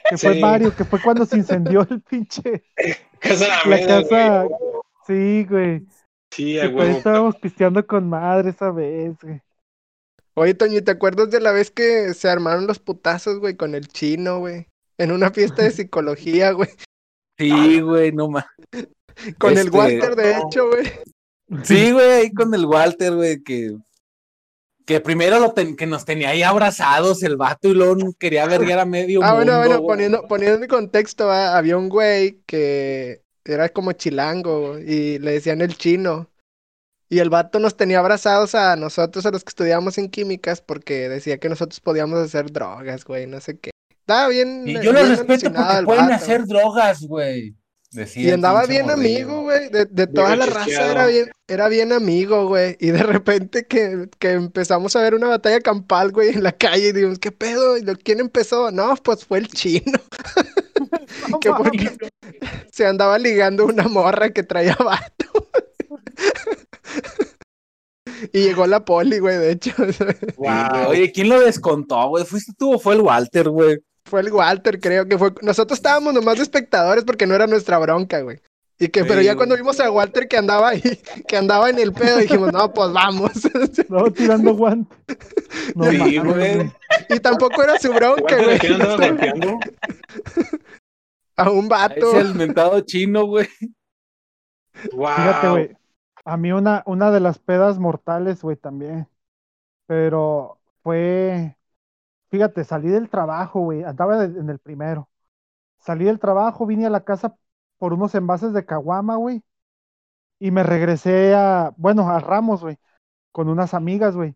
Que fue Sí. Mario, que fue cuando se incendió el pinche. Casa La Alameda, casa. güey. Sí, güey. Sí, a pues huevo. estábamos pisteando con madre esa vez, güey. Oye, Toño, ¿te acuerdas de la vez que se armaron los putazos, güey, con el chino, güey? En una fiesta de psicología, güey. Sí, güey, no más. Con el Este, Walter, de hecho, güey. Sí, güey, ahí con el Walter, güey, que, que primero lo ten- que nos tenía ahí abrazados el vato y luego quería verguer a medio Ah, bueno, mundo, bueno, güey. poniendo, poniendo en contexto, ¿va? había un güey que era como chilango y le decían el chino. Y el vato nos tenía abrazados a nosotros, a los que estudiábamos en químicas, porque decía que nosotros podíamos hacer drogas, güey, no sé qué. Estaba bien. Y yo lo respeto porque pueden vato. hacer drogas, güey. Decía Y andaba bien amigo, güey. De, de toda la raza era bien, era bien amigo, güey. Y de repente que, que empezamos a ver una batalla campal, güey, en la calle y dijimos, ¿qué pedo? ¿Y lo- quién empezó? No, pues fue el chino. que porque se andaba ligando una morra que traía vato. y llegó la poli, güey, de hecho. Güey. Oye, ¿quién lo descontó, güey? ¿Fuiste tú o fue el Walter, güey? Fue el Walter, creo que fue. Nosotros estábamos nomás de espectadores porque no era nuestra bronca, güey. Y que, pero ya cuando vimos a Walter que andaba ahí, que andaba en el pedo, dijimos, no, pues vamos. No, tirando guante. No, Sí, mames, güey. Y tampoco era su bronca, ¿Walter güey. a quién andaba golpeando? A un vato. Es el mentado chino, güey. Wow. Fíjate, güey. A mí una, una de las pedas mortales, güey, también. Pero fue. Fíjate, salí del trabajo, güey. Andaba en el primero. Salí del trabajo, vine a la casa por unos envases de caguama, güey. Y me regresé a, bueno, a Ramos, güey, con unas amigas, güey.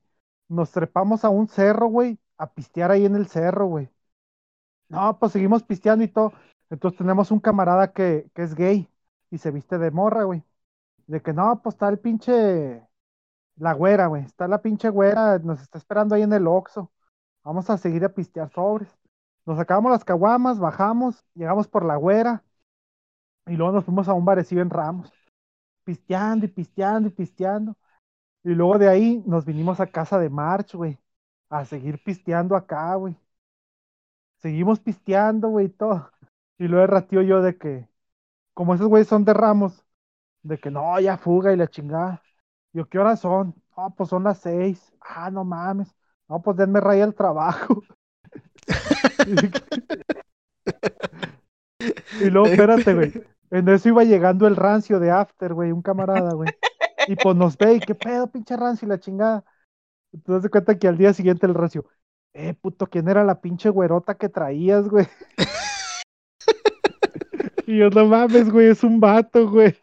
Nos trepamos a un cerro, güey, a pistear ahí en el cerro, güey. No, pues seguimos pisteando y todo. Entonces tenemos un camarada que, que es gay y se viste de morra, güey. De que no, pues está el pinche. La güera, güey. Está la pinche güera, nos está esperando ahí en el Oxxo. Vamos a seguir a pistear sobres. Nos sacamos las caguamas, bajamos, llegamos por la güera. Y luego nos fuimos a un barecillo en Ramos. Pisteando y pisteando y pisteando. Y luego de ahí nos vinimos a casa de March, güey. A seguir pisteando acá, güey. Seguimos pisteando, güey, todo. Y luego ratío yo de que, como esos güeyes son de Ramos, de que no, ya fuga y la chingada. Yo, ¿qué horas son? No, pues son las seis. Ah, no mames. No, pues denme raya el trabajo. y luego, espérate, güey. En eso iba llegando el rancio de After, güey, un camarada, güey. Y pues nos ve y qué pedo, pinche rancio y la chingada. Entonces se cuenta que al día siguiente el rancio, eh, puto, ¿quién era la pinche güerota que traías, güey? y yo, no mames, güey, es un vato, güey.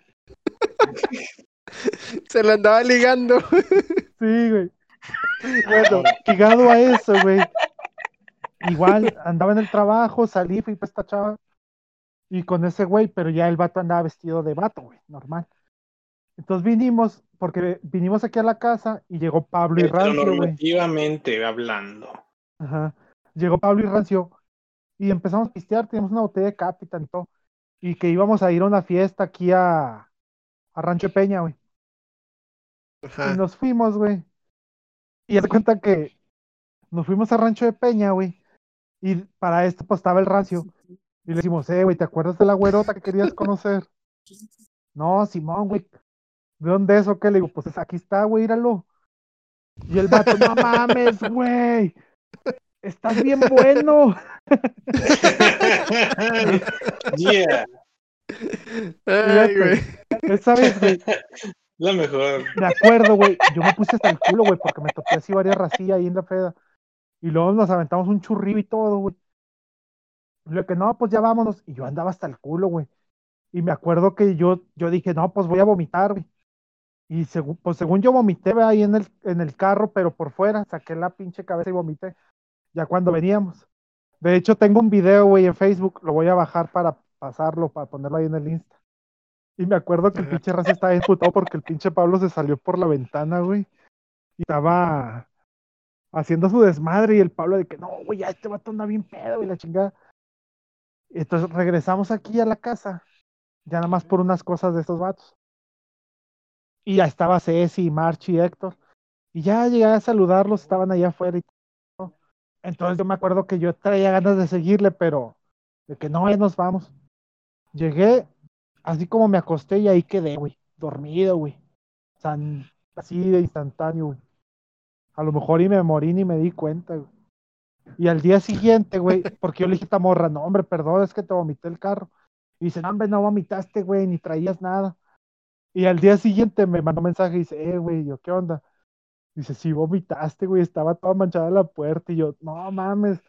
Se lo andaba ligando. Sí, güey. Bueno, ligado a eso, güey. Igual andaba en el trabajo, salí, fui para esta chava. Y con ese güey, pero ya el vato andaba vestido de vato, güey, normal. Entonces vinimos, porque vinimos aquí a la casa y llegó Pablo y Rancio. Normativamente hablando. Ajá. Llegó Pablo y Rancio y empezamos a pistear, teníamos una botella de Capitan y todo. Y que íbamos a ir a una fiesta aquí a, a Rancho Peña, güey. Y nos fuimos, güey. Y haz de cuenta que nos fuimos a Rancho de Peña, güey. Y para esto, pues estaba el rancio. Y le decimos, eh, güey, ¿te acuerdas de la güerota que querías conocer? No, Simón, güey. ¿De dónde es o qué? Le digo, pues aquí está, güey, íralo. Y el vato, no mames, güey. Estás bien bueno. yeah, Ay, güey. Esa vez, güey, la mejor. me acuerdo, güey. Yo me puse hasta el culo, güey, porque me topé así varias racillas ahí en la peda. Y luego nos aventamos un churrillo y todo, güey. Lo que no, pues ya vámonos. Y yo andaba hasta el culo, güey. Y me acuerdo que yo, yo dije, no, pues voy a vomitar, güey. Y según, pues según yo vomité güey, ahí en el, en el carro, pero por fuera, saqué la pinche cabeza y vomité. Ya cuando veníamos. De hecho, tengo un video, güey, en Facebook. Lo voy a bajar para pasarlo, para ponerlo ahí en el Insta. Y me acuerdo que el pinche raza estaba imputado porque el pinche Pablo se salió por la ventana, güey. Y estaba haciendo su desmadre y el Pablo de que no, güey, ya este vato anda bien pedo, güey, la chingada. Y entonces regresamos aquí a la casa, ya nada más por unas cosas de estos vatos. Y ya estaba Ceci, Marchi y Héctor. Y ya llegué a saludarlos, estaban allá afuera y todo. Entonces yo me acuerdo que yo traía ganas de seguirle, pero de que no, ya nos vamos. Llegué, así como me acosté y ahí quedé, güey, dormido, güey. O sea, así de instantáneo, güey. A lo mejor y me morí ni me di cuenta, güey. Y al día siguiente, güey, porque yo le dije a morra, no, hombre, perdón, es que te vomité el carro. Y dice, no, hombre, no vomitaste, güey, ni traías nada. Y al día siguiente me mandó mensaje y dice, eh, güey, yo, ¿qué onda? Dice, sí, vomitaste, güey, estaba toda manchada la puerta. Y yo, no mames.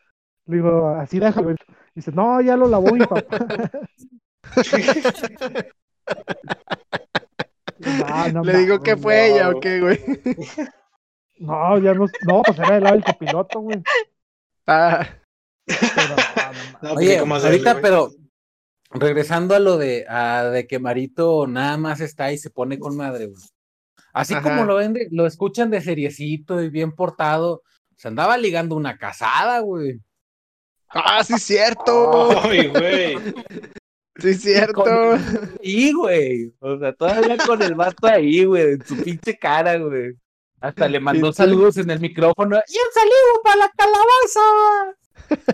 Le digo, así déjalo. Dice, no, ya lo lavó mi papá. No, no Le digo que fue ella o qué, güey. No, ya no, no, pues era el lado del copiloto, güey. Ah, Pero, no, no mames. No, Oye, ¿cómo hacerle, ahorita, pero regresando a lo de, a de que Marito nada más está y se pone con madre, güey. Así Ajá. como lo ven, de- lo escuchan de seriecito y bien portado, se andaba ligando una casada, güey. ah, sí, cierto. Ay, güey. Sí, cierto. Y, güey, o sea, todavía con el vato ahí, güey, en su pinche cara, güey. Hasta le mandó Y saludos en el micrófono. ¡Y un saludo para la calabaza!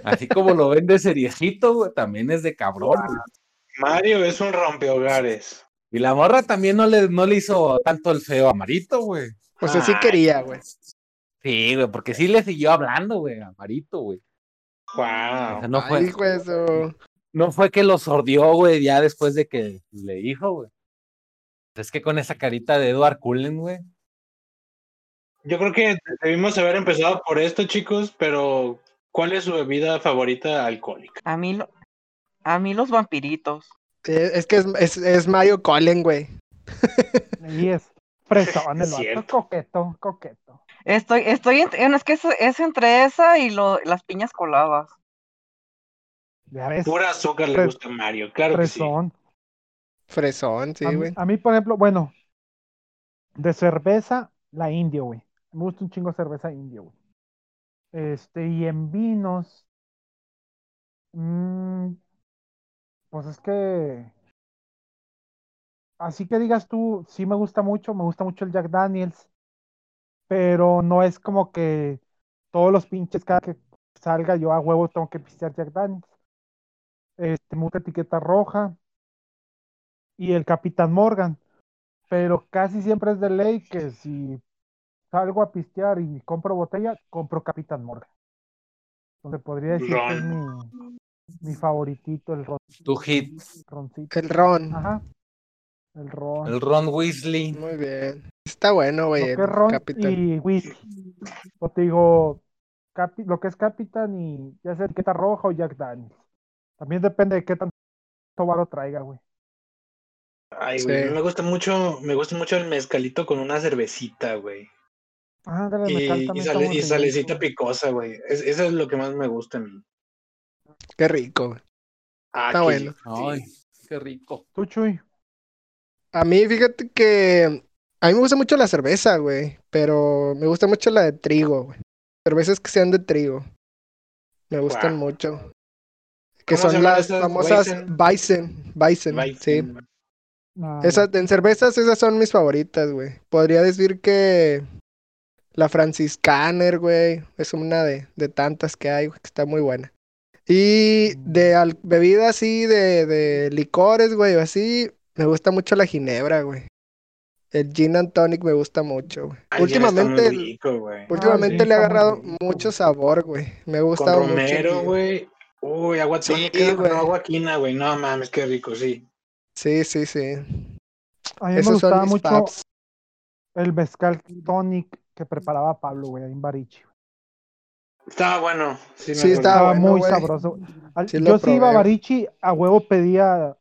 Así como lo ven de seriecito, güey, también es de cabrón. güey. Mario es un rompehogares. Y la morra también no le, no le hizo tanto el feo a Marito, güey. Pues así Ay. quería, güey. Sí, güey, porque sí le siguió hablando, güey, a Marito, güey. O Wow. sea, no fue, su- no fue que lo sordió, güey, ya después de que le dijo, güey. Es que con esa carita de Edward Cullen, güey. Yo creo que debimos haber empezado por esto, chicos, pero ¿cuál es su bebida favorita alcohólica? A mí, lo- a mí los vampiritos. Es, es que es, es, es Mario Cullen, güey. Y es fresón el Es vato, coqueto, coqueto. Estoy, estoy, en- en- es que es, es entre esa y lo, las piñas coladas. Ya ves, Pura azúcar le gusta a Mario, claro que sí. fresón. Fresón, sí, a, mí, güey. a mí, por ejemplo, bueno, de cerveza, la indio, güey. Me gusta un chingo cerveza indio, güey. Este, y en vinos, mm, pues es que, así que digas tú, sí me gusta mucho, me gusta mucho el Jack Daniels, pero no es como que todos los pinches, cada que salga yo a huevo tengo que pistear Jack Daniels. Este, gusta etiqueta roja y el Capitán Morgan, pero casi siempre es de ley que si salgo a pistear y compro botella, compro Capitán Morgan. Entonces podría decir que es mi, mi favoritito, el ron, Tu hit, roncito. El ron. Ajá. El ron. el Ron Weasley. Muy bien. Está bueno, lo güey. que el es ron Capitán. y whisky. O te digo, capi- lo que es Capitán y ya sea etiqueta roja o Jack Daniels. También depende de qué tanto varo traiga, güey. Ay, güey, Sí. me gusta mucho, me gusta mucho el mezcalito con una cervecita, güey. Ah, mezcal Y, y, sale- y salecita picosa, güey. Es- eso es lo que más me gusta a mí. Qué rico, güey. Ah, Está qué- bueno. Ay, qué rico. Tú, Chuy. A mí, fíjate que a mí me gusta mucho la cerveza, güey, pero me gusta mucho la de trigo, güey. Cervezas que sean de trigo. Me gustan mucho. Que ¿Cómo se son las famosas. Bison. Bison, sí. Ah, Esas, en cervezas esas son mis favoritas, güey. Podría decir que la Franciscaner, güey, es una de, de tantas que hay, güey, que está muy buena. Y de al- bebidas así, de, de licores, güey, o así, me gusta mucho la ginebra, güey. El gin and tonic me gusta mucho, güey. Ay, Últimamente, rico, güey. últimamente Ah, sí, le ha agarrado mucho sabor, güey. Me ha Con mucho. romero, güey. Uy, agua Sí, con agua quina, güey. No mames, qué rico, sí. Sí, sí, sí. A mí me Esos gustaba mucho paps. el mezcal tonic que preparaba Pablo, güey, ahí en Barichi. Estaba bueno. Sí, Sí, estaba Estaba bueno, muy güey. sabroso. Al- Sí lo yo sí iba a. Barichi, a huevo pedía,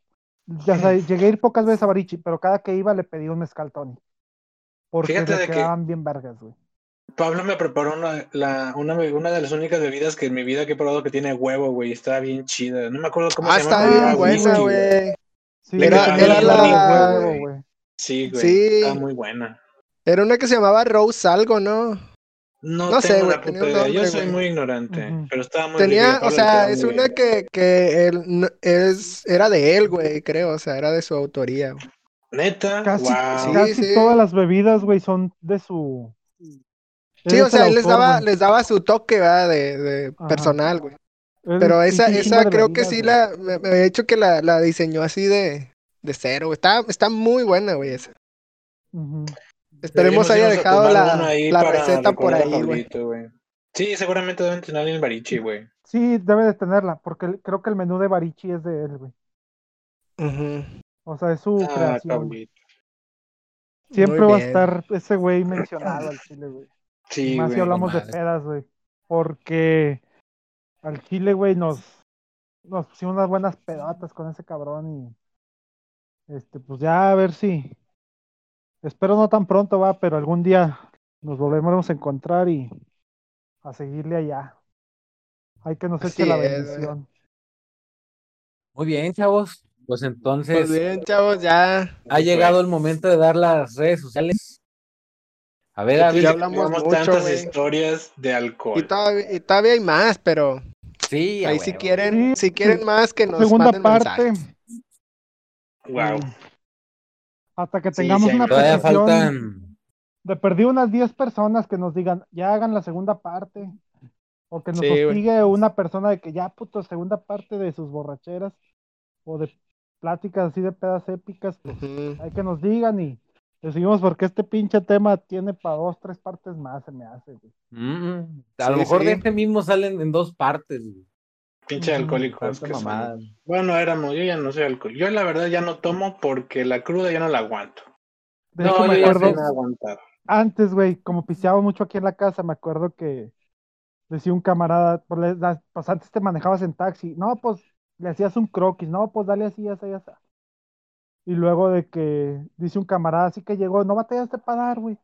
ya sabes, llegué a ir pocas veces a Barichi, pero cada que iba le pedía un mezcal tonic. Porque Fíjate le de que- quedaban bien vergas, güey. Pablo me preparó una, la, una, una de las únicas bebidas que en mi vida que he probado que tiene huevo, güey. Está bien chida. No me acuerdo cómo Ah, se llama. está bien era buena, güey. Sí, Era- era la- huevo, güey. Sí, güey. Sí. Está muy buena. Era una que se llamaba Rose algo, ¿no? No, No sé, tengo tenía puta idea. Yo soy muy ignorante, pero estaba muy Tenía, o sea, es una bien. que, que él no- es, era de él, güey, creo, o sea, era de su autoría. Neta, Casi, wow. Sí, casi sí. todas las bebidas, güey, son de su. Sí, o sea, el él les daba, les daba su toque, ¿verdad? De, de personal, güey. Pero esa, esa creo que sí la, me, me había dicho que la, la diseñó así de, de cero, güey. Está, está muy buena, güey, esa. Ujú. Esperemos haya dejado la, la receta por ahí, güey. Sí, seguramente deben tener en Barichi, güey. Sí, debe de tenerla, porque el- creo que el menú de Barichi es de él, güey. Ujú. O sea, es su Ah, creación. Siempre va a estar ese güey mencionado al chile, güey. Sí, Más si hablamos de pedas, güey. Porque al chile, güey, nos, nos pusimos unas buenas pedotas con ese cabrón y este, pues ya a ver si. Espero no tan pronto, va, pero algún día nos volveremos a encontrar y a seguirle allá. Hay que nos Así eche la es, bendición. Muy bien, chavos. Pues entonces Pues bien, chavos, ya. ha llegado el momento de dar las redes sociales. A ver, Ya Avi. hablamos mucho, tantas historias de Y alcohol. todavía, y todavía hay más, pero Sí, a ahí si quieren, Sí, si quieren sí. más que nos Segunda manden parte. mensajes. Wow. Hasta que Sí, tengamos sí, una Todavía petición faltan. de perdí unas 10 personas que nos digan, ya hagan la segunda parte. O que nos Sí, una persona de que ya, puto, segunda parte de sus borracheras o de pláticas así de pedas épicas, pues hay que nos digan y decidimos porque este pinche tema tiene para dos, tres partes más, se me hace, güey. Mm, a Sí, lo mejor de este mismo salen en dos partes. güey. Pinche que son. mamada. Bueno, éramos, yo ya no soy alcohólico. Yo la verdad ya no tomo porque la cruda ya no la aguanto. De No, hecho, yo me acuerdo, antes, güey, como pisteaba mucho aquí en la casa, me acuerdo que decía un camarada, pues, le- las- pues, antes te manejabas en taxi, no, pues le hacías un croquis, no, pues dale así, así, así. Y luego de que dice un camarada así que llegó, no batallaste para dar, güey.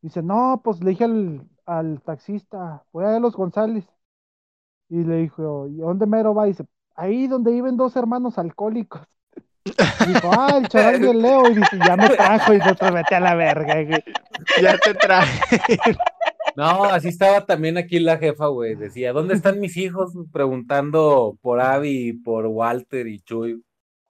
Dice, no, pues le dije al, al taxista, voy a ver los González. Y le dijo, ¿y dónde mero va? dice, ahí donde viven dos hermanos alcohólicos. Y dijo, ah, el charal de Leo. Y dice, ya me trajo y nosotros vete a la verga, güey. Ya te traje. No, así estaba también aquí la jefa, güey. Decía, ¿dónde están mis hijos? Preguntando por Abby, por Walter y Chuy.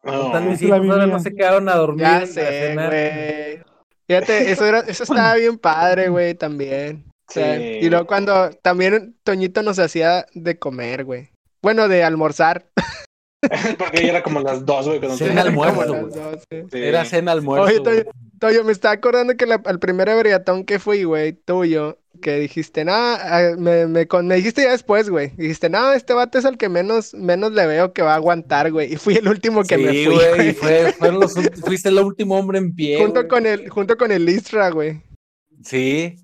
¿Dónde están No, mis hijos? Ahora no se quedaron a dormir. Ya a sé, cenar. güey. Fíjate, eso, era, eso estaba bien padre, güey, también. O sea, Sí. Y luego cuando también Toñito nos hacía de comer, güey. Bueno, de almorzar. porque ya era como las dos, güey. Cena almuerzo. Sí. Era cena almuerzo. Oye. Toño, Toño, me estaba acordando que la- al primer ebriatón que fui, güey, tuyo, que dijiste, no, ah, me, me, dijiste ya después, güey. Dijiste, no, este vato es el que menos, menos le veo que va a aguantar, güey. Y fui el último que sí, me fui, güey. güey. Fue, los fuiste el último hombre en pie. Junto güey. con el, junto con el Isra, güey. Sí,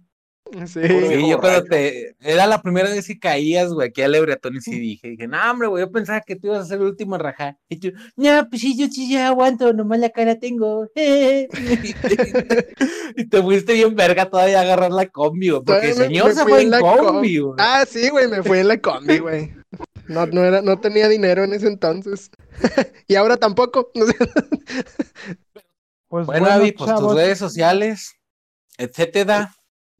Sí. Sí, yo cuando te. Era la primera vez que caías, güey, aquí al Ebreatón y sí dije, dije, no, hombre, güey, yo pensaba que tú ibas a ser el último en rajar. Y tú, no, pues sí, yo sí ya aguanto, nomás la cara tengo. y te fuiste bien verga todavía a agarrar la combi, güey, porque el me- señor me se fue en la combi, com- güey. Ah, sí, güey, me fui en la combi, güey. No, no, era, no tenía dinero en ese entonces. y ahora tampoco. Pues Bueno, bueno, Avi, pues tus redes sociales, etcétera.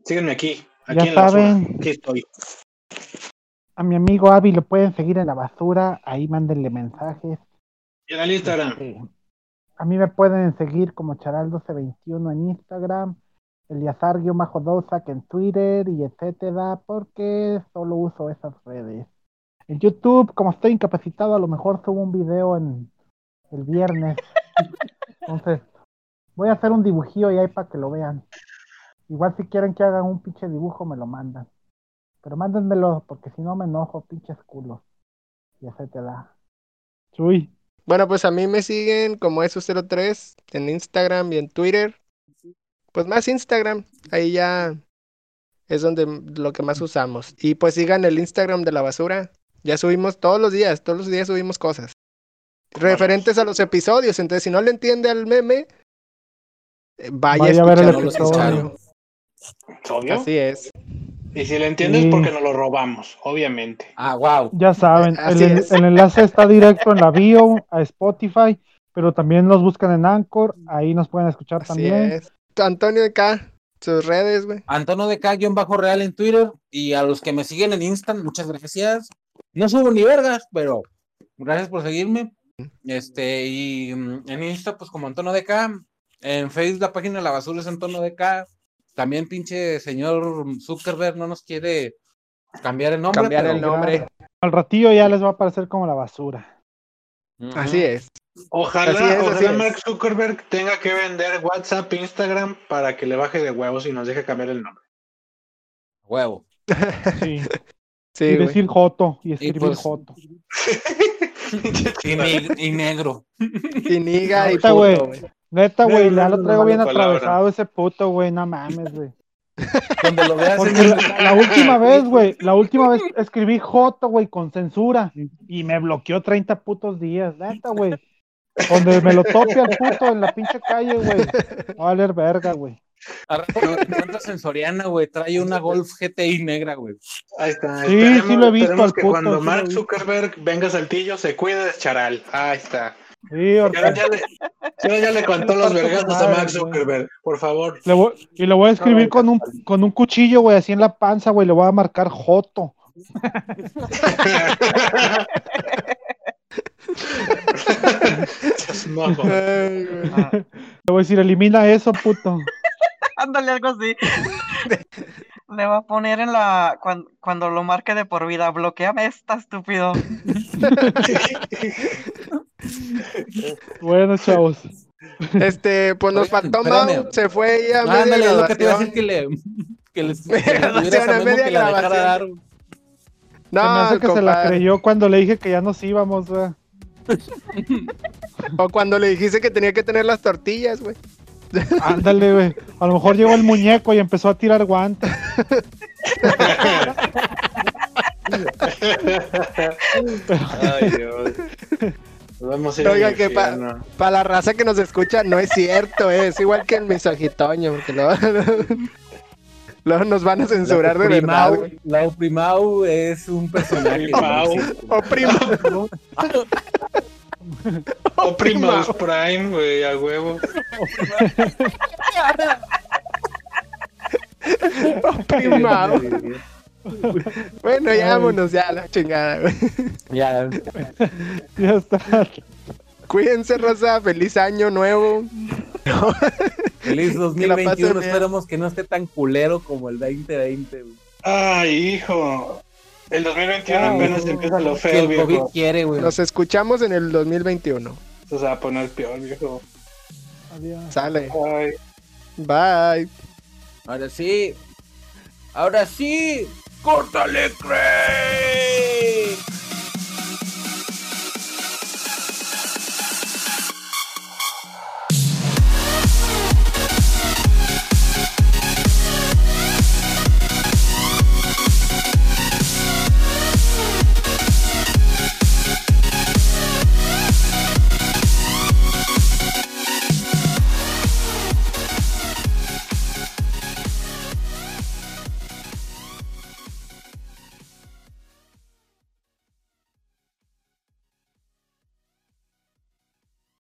Síguenme aquí. Aquí Ya en la basura. saben. Aquí estoy. a mi amigo Avi lo pueden seguir en la basura, ahí mándenle mensajes. Y en el Instagram. Eh, a mí me pueden seguir como Charal1221 en Instagram, Eliazar-Dosak en Twitter y etcétera, porque solo uso esas redes. En YouTube, como estoy incapacitado, a lo mejor subo un video en el viernes. Entonces, voy a hacer un dibujillo y ahí para que lo vean. Igual si quieren que hagan un pinche dibujo, me lo mandan. Pero mándenmelo, porque si no me enojo, pinches culos. Y etcétera. Chuy. Bueno, pues a mí me siguen como eso03 en Instagram y en Twitter. Pues más Instagram, ahí ya es donde lo que más usamos. Y pues sigan el Instagram de la basura. Ya subimos todos los días, todos los días subimos cosas. Referentes a los episodios, entonces si no le entiende al meme, eh, vaya, Vaya a ver el escuchar no episodio. Obvio. Así es. Y si le entiendes, Sí. porque nos lo robamos, obviamente. Ah, wow. Ya saben, el, enlace está directo en la bio a Spotify, pero también nos buscan en Anchor, ahí nos pueden escuchar Así también. es. Antonio de acá, sus redes, güey. Antonio de bajo real en Twitter y a los que me siguen en Insta, muchas gracias. No subo ni vergas, pero gracias por seguirme. Este, y mm, en Insta, pues como Antonio de En Facebook, la página de la basura es Antonio de También, pinche señor Zuckerberg no nos quiere cambiar el nombre. Cambiar el nombre. Al ratillo ya les va a aparecer como la basura. Así es. Ojalá, Así es, ojalá. Mark Zuckerberg tenga que vender WhatsApp, Instagram para que le baje de huevos y nos deje cambiar el nombre. Huevo. Sí. Sí, y güey. decir Joto y escribir pues, Joto. Y, ne- y negro. Y niga y puto, güey. Neta, güey, No, ya lo traigo bien atravesado ese puto, güey, no mames, güey. Cuando lo veas Porque la, la última vez, güey, la última vez escribí Joto, güey, con censura y me bloqueó 30 putos días, neta, güey. Donde me lo tope al puto en la pinche calle, güey. Va a valer verga, güey. A rato te encuentras en Soriana, güey. Trae una Golf GTI negra, güey. Ahí está. Sí, Esperemos- sí lo he visto al que puto, cuando sí Mark. Zuckerberg venga a Saltillo, se cuide de Charal. Ahí está. Sí, ya le, ahora ya le contó los vergazos a güey. Zuckerberg. Por favor. le voy- y le voy a escribir con un, con un cuchillo, güey, así en la panza, güey, le voy a marcar Joto. Ay. Le voy a decir, elimina eso, puto. Ándale, algo así. Le va a poner en la. Cuando, cuando lo marque de por vida, bloqueame esta, estúpido. Bueno, chavos. Este, pues nos faltó. Mau, se fue ya a Ah, media ándale, lo que te iba a decir que le. Que les, que Media que la. Se me No, hace que se la creyó cuando le dije que ya nos íbamos, güey. O cuando le dijiste que tenía que tener las tortillas, güey. Ándale, güey. A lo mejor llegó el muñeco y empezó a tirar guantes. Ay, Dios. Vamos a ir Oiga, que pa-. Para la raza que nos escucha, no es cierto, eh, es igual que el misogitoño, porque luego, luego nos van a censurar de verdad, Oprimau- güey. La Oprimau es un personaje. Oprimau. güey, sí. O primo, O Primus Prime, güey, a huevo. Bueno, ya vámonos ya a la chingada, güey. Ya, Ya está. Cuídense, Rosa, feliz año nuevo. feliz Que la pasen 2021. bien. Esperemos que no esté tan culero como el 2020. güey. Ay, hijo. El 2021 Ay, apenas empieza lo Que feo, el COVID viejo. quiere, güey. Nos escuchamos en el 2021. Esto se va a poner peor, viejo. Adiós. Sale. Ay. Bye. Ahora sí. Ahora sí. ¡Córtale, Craig!